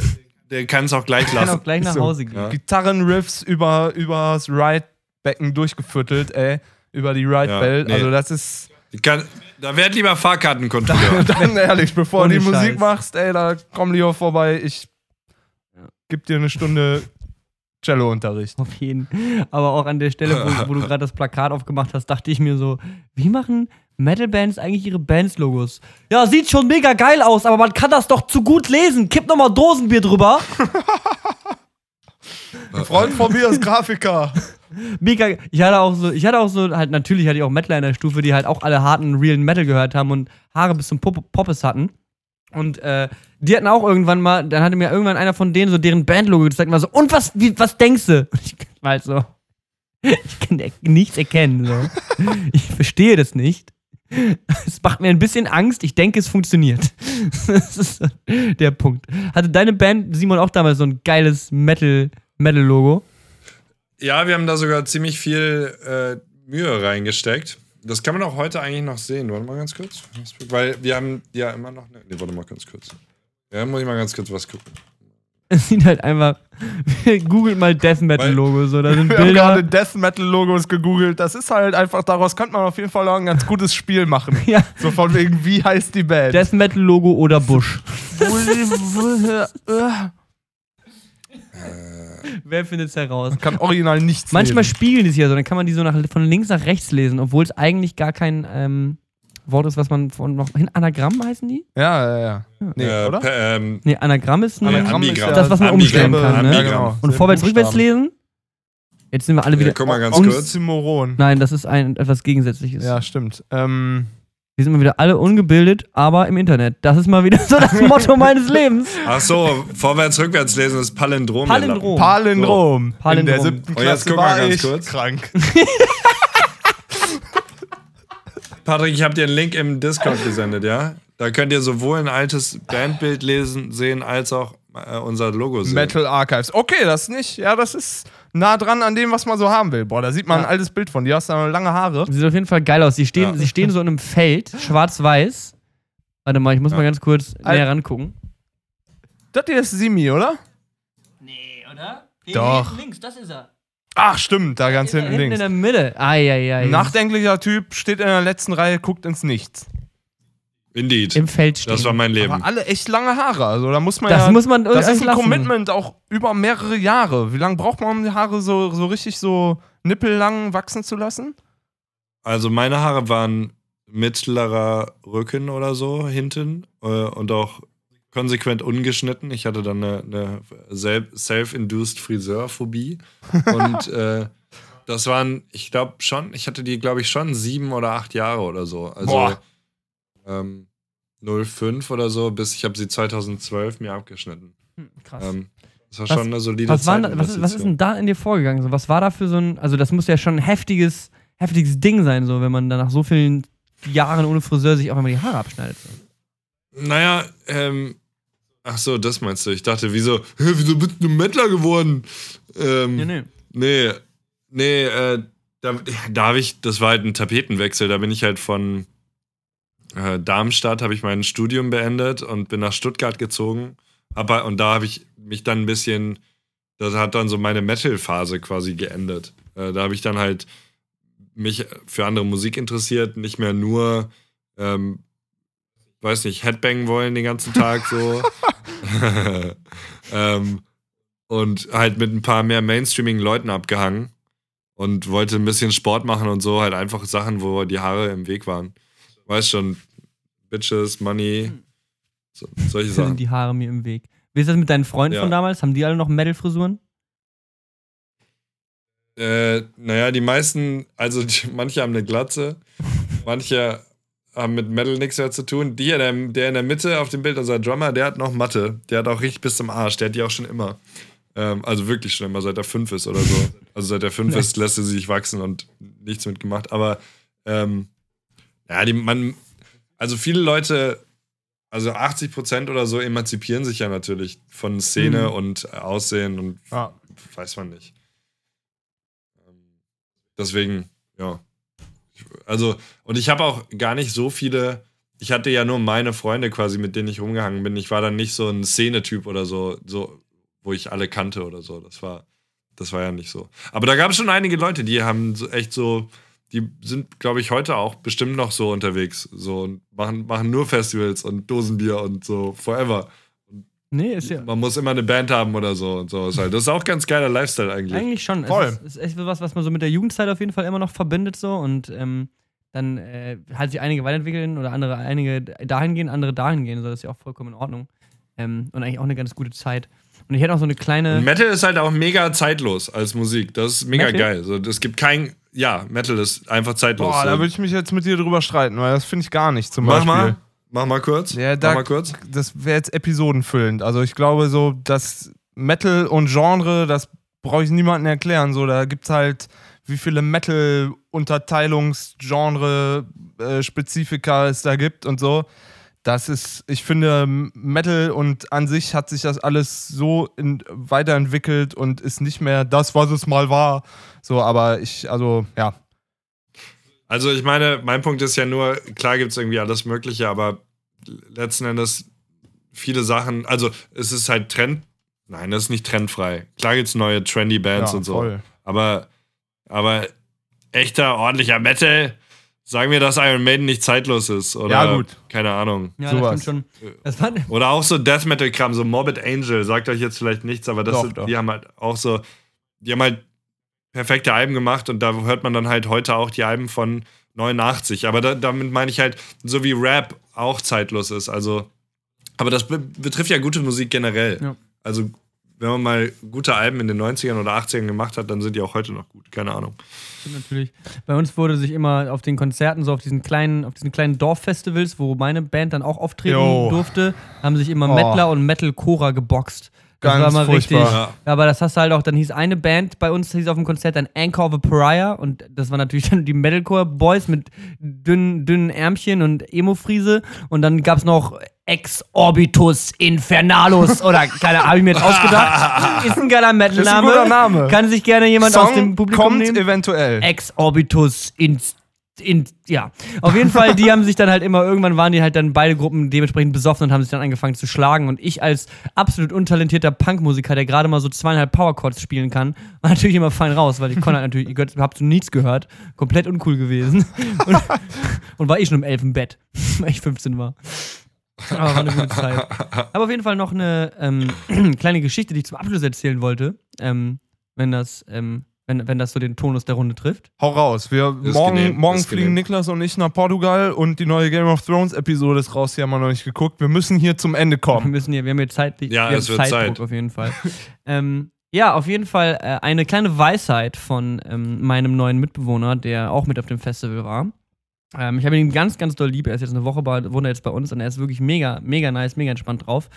der kann es auch gleich Kann lassen. auch gleich nach so. Hause gehen. Ja. Gitarrenriffs über, übers Ride-Becken durchgefüttelt, ey. Über die Ride-Belt. nee. Also, das ist. Kann, da werd lieber Fahrkartenkontrolleur. Dann ehrlich, bevor Ohne du die Musik Scheiß. machst, ey, da komm lieber vorbei. Ich geb dir eine Stunde Cello-Unterricht. Auf jeden. Aber auch an der Stelle, wo, wo du gerade das Plakat aufgemacht hast, dachte ich mir so, wie machen Metal-Bands eigentlich ihre Bands-Logos? Ja, sieht schon mega geil aus, aber man kann das doch zu gut lesen. Kipp nochmal Dosenbier drüber. Ein Freund von mir ist Grafiker. Mega. Ich hatte auch so, ich hatte auch so, halt natürlich hatte ich auch Mettler in der Stufe, die halt auch alle harten, realen Metal gehört haben und Haare bis zum Pop Poppes hatten. Und äh, die hatten auch irgendwann mal, dann hatte mir irgendwann einer von denen so deren Bandlogo gezeigt, war so, und was, wie, was denkst du? Und ich war halt so, ich kann nichts erkennen. So. Ich verstehe das nicht. Es macht mir ein bisschen Angst, ich denke, es funktioniert. Das ist der Punkt. Hatte deine Band, Simon, auch damals so ein geiles Metal- Metal-Logo? Ja, wir haben da sogar ziemlich viel äh, Mühe reingesteckt. Das kann man auch heute eigentlich noch sehen. Warte mal ganz kurz. Weil wir haben ja immer noch eine. Nee, warte mal ganz kurz. Ja, muss ich mal ganz kurz was gucken. Es sieht halt einfach. Googelt mal Death Metal Logo, so da sind Wir haben Bilder. gerade Death Metal Logos gegoogelt. Das ist halt einfach, daraus könnte man auf jeden Fall auch ein ganz gutes Spiel machen. Ja, So von wegen, wie heißt die Band? Death Metal Logo oder Bush. Wer findet's heraus? Kann original nichts Manchmal lesen. spiegeln die sich ja so, dann kann man die so nach, von links nach rechts lesen, obwohl es eigentlich gar kein ähm, Wort ist, was man von noch. Hin Anagramm heißen die? Ja, ja, ja. Nee, Äh, oder? ähm, Nee, Anagramm ist ein. Anagramm ist ja Das, was man umstellen kann, ne? Ja, genau. Und vorwärts, rückwärts lesen? Jetzt sind wir alle Ja, wieder. guck mal ganz Und- kurz. Oxymoron. Nein, das ist ein etwas Gegensätzliches. Ja, stimmt. Ähm, Wir sind mal wieder alle ungebildet, aber im Internet. Das ist mal wieder so das Motto meines Lebens. Ach so, vorwärts, rückwärts lesen ist Palindrom. der Palindrom. Palindrom. In Palindrom. der siebten Oh, jetzt Klasse guck mal war ganz ich kurz. krank. Patrick, ich habe dir einen Link im Discord gesendet, ja? Da könnt ihr sowohl ein altes Bandbild lesen, sehen, als auch äh, unser Logo sehen. Metal Archives. Okay, das nicht. Ja, das ist nah dran an dem, was man so haben will. Boah, da sieht man Ja. ein altes Bild von dir. Hast da lange Haare. Sieht auf jeden Fall geil aus. Sie stehen, Ja. sie stehen so in einem Feld, schwarz-weiß. Warte mal, ich muss Ja. mal ganz kurz Al- näher rangucken. Das hier ist Simi, oder? Nee, oder? Doch. Links, das ist er. Ach, stimmt, da ganz hinten hinten links. in der Mitte. Eieiei. Nachdenklicher Typ, steht in der letzten Reihe, guckt ins Nichts. Indeed. Im Feld stehen. Das war mein Leben. Aber alle echt lange Haare. Also da muss man das ja. muss man das ist ein lassen. Commitment auch über mehrere Jahre. Wie lange braucht man, um die Haare so, so richtig so nippellang wachsen zu lassen? Also meine Haare waren mittlerer Rücken oder so hinten äh, und auch konsequent ungeschnitten. Ich hatte dann eine, eine sel- self-induced Friseurphobie. und äh, das waren, ich glaube schon, ich hatte die, glaube ich, schon sieben oder acht Jahre oder so. Also Boah. ähm, 05 oder so, bis ich habe sie 2012 mir abgeschnitten. Hm, Krass. Ähm, das war Was- schon eine solide was, Zeit. was, ist, was ist denn da in dir vorgegangen? So, was war da für so ein. Also, das muss ja schon ein heftiges, heftiges Ding sein, so, wenn man dann nach so vielen Jahren ohne Friseur sich auch einmal die Haare abschneidet. So. Naja, ähm, ach so, das meinst du. Ich dachte, wieso, hä, wieso bist du Mettler geworden? Ähm, Nee, nee. Nee, nee, äh, da, da habe ich, das war halt ein Tapetenwechsel. Da bin ich halt von äh, Darmstadt, habe ich mein Studium beendet und bin nach Stuttgart gezogen. Aber, und da habe ich mich dann ein bisschen, das hat dann so meine Metal-Phase quasi geendet. Äh, da habe ich dann halt mich für andere Musik interessiert, nicht mehr nur, ähm, weiß nicht, Headbang wollen den ganzen Tag so. ähm, und halt mit ein paar mehr mainstreamigen Leuten abgehangen und wollte ein bisschen Sport machen und so, halt einfach Sachen, wo die Haare im Weg waren. Weißt schon, Bitches, Money, so, solche sind Sachen. die Haare mir im Weg. Wie ist das mit deinen Freunden Ja. von damals? Haben die alle noch Metal-Frisuren? Äh, naja, die meisten, also die, manche haben eine Glatze, manche haben mit Metal nichts mehr zu tun. Die, der, der in der Mitte auf dem Bild, unser Drummer, der hat noch Matte. Der hat auch richtig bis zum Arsch. Der hat die auch schon immer. Ähm, also wirklich schon immer, seit er fünf ist oder so. Also seit er fünf ist, lässt er sie sich wachsen und nichts mitgemacht. Aber ähm, ja, die, man, also viele Leute, also 80 Prozent oder so emanzipieren sich ja natürlich von Szene Mhm. und Aussehen und Ja. weiß man nicht. Ähm, Deswegen, ja. Also, und ich habe auch gar nicht so viele. Ich hatte ja nur meine Freunde quasi, mit denen ich rumgehangen bin. Ich war dann nicht so ein Szene-Typ oder so, so, wo ich alle kannte oder so. Das war, das war ja nicht so. Aber da gab es schon einige Leute, die haben so echt so, die sind, glaube ich, heute auch bestimmt noch so unterwegs. So und machen, machen nur Festivals und Dosenbier und so forever. Nee, ist ja. Man muss immer eine Band haben oder so und so. Ist halt, das ist auch ganz geiler Lifestyle eigentlich. Eigentlich schon. Voll. Es ist, ist echt was, was man so mit der Jugendzeit auf jeden Fall immer noch verbindet so und ähm, dann äh, halt sich einige weiterentwickeln oder andere einige dahin gehen, andere dahin gehen. So, das ist ja auch vollkommen in Ordnung. Ähm, und eigentlich auch eine ganz gute Zeit. Und ich hätte auch so eine kleine. Und Metal ist halt auch mega zeitlos als Musik. Das ist mega Metal? geil. So, es gibt kein. Ja, Metal ist einfach zeitlos. Boah, so. da würde ich mich jetzt mit dir drüber streiten, weil das finde ich gar nicht zum Mach Beispiel. mal. Mach mal kurz. Ja, da- Mach mal kurz. Das wäre jetzt episodenfüllend. Also ich glaube so, dass Metal und Genre, das brauche ich niemandem erklären. So, da gibt es halt wie viele Metal-Unterteilungsgenre, äh, Spezifika es da gibt und so. Das ist, ich finde, Metal und an sich hat sich das alles so in, weiterentwickelt und ist nicht mehr das, was es mal war. So, aber ich, also, ja. Also, ich meine, mein Punkt ist ja nur, klar gibt es irgendwie alles Mögliche, aber letzten Endes viele Sachen, also es ist halt Trend, Nein, das ist nicht trendfrei. Klar gibt's neue trendy Bands Ja, und so. voll. Aber, aber echter, ordentlicher Metal, sagen wir, dass Iron Maiden nicht zeitlos ist. Oder, Ja, gut. Keine Ahnung. Ja, Sowas. das stimmt schon. Oder auch so Death Metal Kram, so Morbid Angel, sagt euch jetzt vielleicht nichts, aber das Doch, sind, doch. die haben halt auch so, die haben halt perfekte Alben gemacht und da hört man dann halt heute auch die Alben von 89. Aber da, damit meine ich halt, so wie Rap auch zeitlos ist. Also, aber das be betrifft ja gute Musik generell. Ja. Also, wenn man mal gute Alben in den 90ern oder 80ern gemacht hat, dann sind die auch heute noch gut. Keine Ahnung. Natürlich. Bei uns wurde sich immer auf den Konzerten, so auf diesen kleinen, auf diesen kleinen Dorffestivals, wo meine Band dann auch auftreten Jo. durfte, haben sich immer Oh. Metaler und Metalcorer geboxt. Das Ganz war mal furchtbar. richtig. Ja. Aber das hast du halt auch, dann hieß eine Band bei uns, hieß auf dem Konzert dann Anchor of a Pariah und das waren natürlich dann die Metalcore-Boys mit dünnen, dünnen Ärmchen und Emo-Friese und dann gab's noch Ex Orbitus Infernalus oder keine habe ich mir jetzt ausgedacht. Ist ein geiler Metal-Name. Name. Kann sich gerne jemand aus dem Song Publikum kommt nehmen. eventuell. Ex Orbitus in ja. Auf jeden Fall, die haben sich dann halt immer, irgendwann waren die halt dann beide Gruppen dementsprechend besoffen und haben sich dann angefangen zu schlagen. Und ich als absolut untalentierter Punkmusiker, der gerade mal so zweieinhalb Powerchords spielen kann, war natürlich immer fein raus, weil ich konnte halt natürlich, ich gehört- hab zu nichts gehört. Komplett uncool gewesen. Und, und war eh schon im Bett, weil ich 15 war. Aber war eine gute Zeit. Aber auf jeden Fall noch eine ähm, kleine Geschichte, die ich zum Abschluss erzählen wollte, ähm, wenn das, ähm, wenn, wenn das so den Tonus der Runde trifft. Hau raus. Wir, Ist morgen genehm, morgen fliegen genehm. Niklas und ich nach Portugal und die neue Game of Thrones Episode ist raus. Die haben wir noch nicht geguckt. Wir müssen hier zum Ende Wir kommen. müssen hier, wir haben hier zeitlich, Ja, wir es haben wird Zeitdruck Zeit. auf jeden Fall. ähm, ja, auf jeden Fall äh, eine kleine Weisheit von ähm, meinem neuen Mitbewohner, der auch mit auf dem Festival war. Ähm, ich habe ihn ganz, ganz doll lieb. Er ist jetzt eine Woche bei, wohnt er jetzt bei uns und er ist wirklich mega, mega nice, mega entspannt drauf.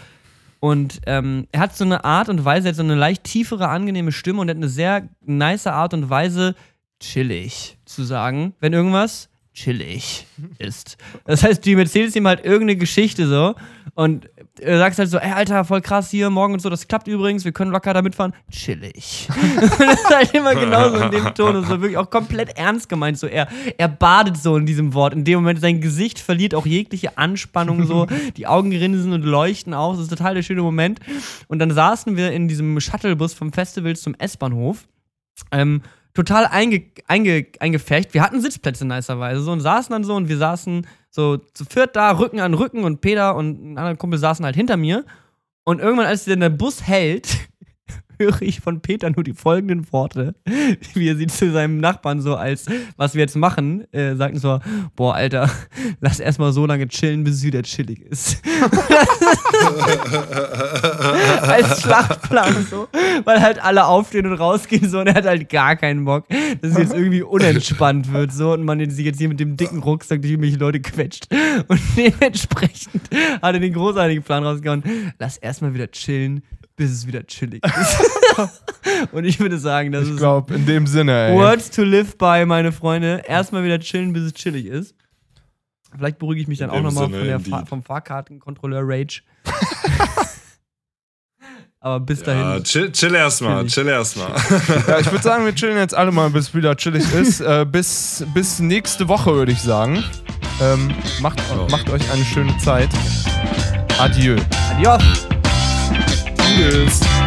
Und ähm, er hat so eine Art und Weise, er hat so eine leicht tiefere, angenehme Stimme und hat eine sehr nice Art und Weise, chillig zu sagen, wenn irgendwas chillig ist. Das heißt, du erzählst ihm halt irgendeine Geschichte so und du sagst halt so, ey, Alter, voll krass hier, morgen und so, das klappt übrigens, wir können locker da mitfahren. Chillig. das ist halt immer genauso in dem Ton und so wirklich auch komplett ernst gemeint. So, er, er badet so in diesem Wort. In dem Moment, sein Gesicht verliert auch jegliche Anspannung so, die Augen grinsen und leuchten aus. Das ist total der schöne Moment. Und dann saßen wir in diesem Shuttlebus vom Festival zum S-Bahnhof. Ähm, total einge, einge, eingefecht. Wir hatten Sitzplätze nicerweise so und saßen dann so und wir saßen so zu viert da, Rücken an Rücken und Peter und ein anderer Kumpel saßen halt hinter mir. Und irgendwann, als der Bus hält, höre ich von Peter nur die folgenden Worte, wie er sie zu seinem Nachbarn so als, was wir jetzt machen, äh, sagten so, boah, Alter, lass erstmal so lange chillen, bis es wieder chillig ist. als Schlachtplan so, weil halt alle aufstehen und rausgehen so und er hat halt gar keinen Bock, dass es jetzt irgendwie unentspannt wird so und man jetzt hier mit dem dicken Rucksack durch irgendwelche Leute quetscht und dementsprechend hat er den großartigen Plan rausgehauen, lass erstmal wieder chillen, bis es wieder chillig ist. und ich würde sagen, das Ich ist glaube, in dem Sinne, ey. Words to live by, meine Freunde. Erstmal wieder chillen, bis es chillig ist. Vielleicht beruhige ich mich dann In auch nochmal von der. Fahr vom Fahrkartenkontrolleur Rage. Aber bis dahin. Ja, chill, chill erstmal, chill erstmal. Ja, ich würde sagen, wir chillen jetzt alle mal, bis es wieder chillig ist. äh, bis, bis nächste Woche, würde ich sagen. Ähm, macht, macht euch eine schöne Zeit. Adieu. Adios. Tschüss.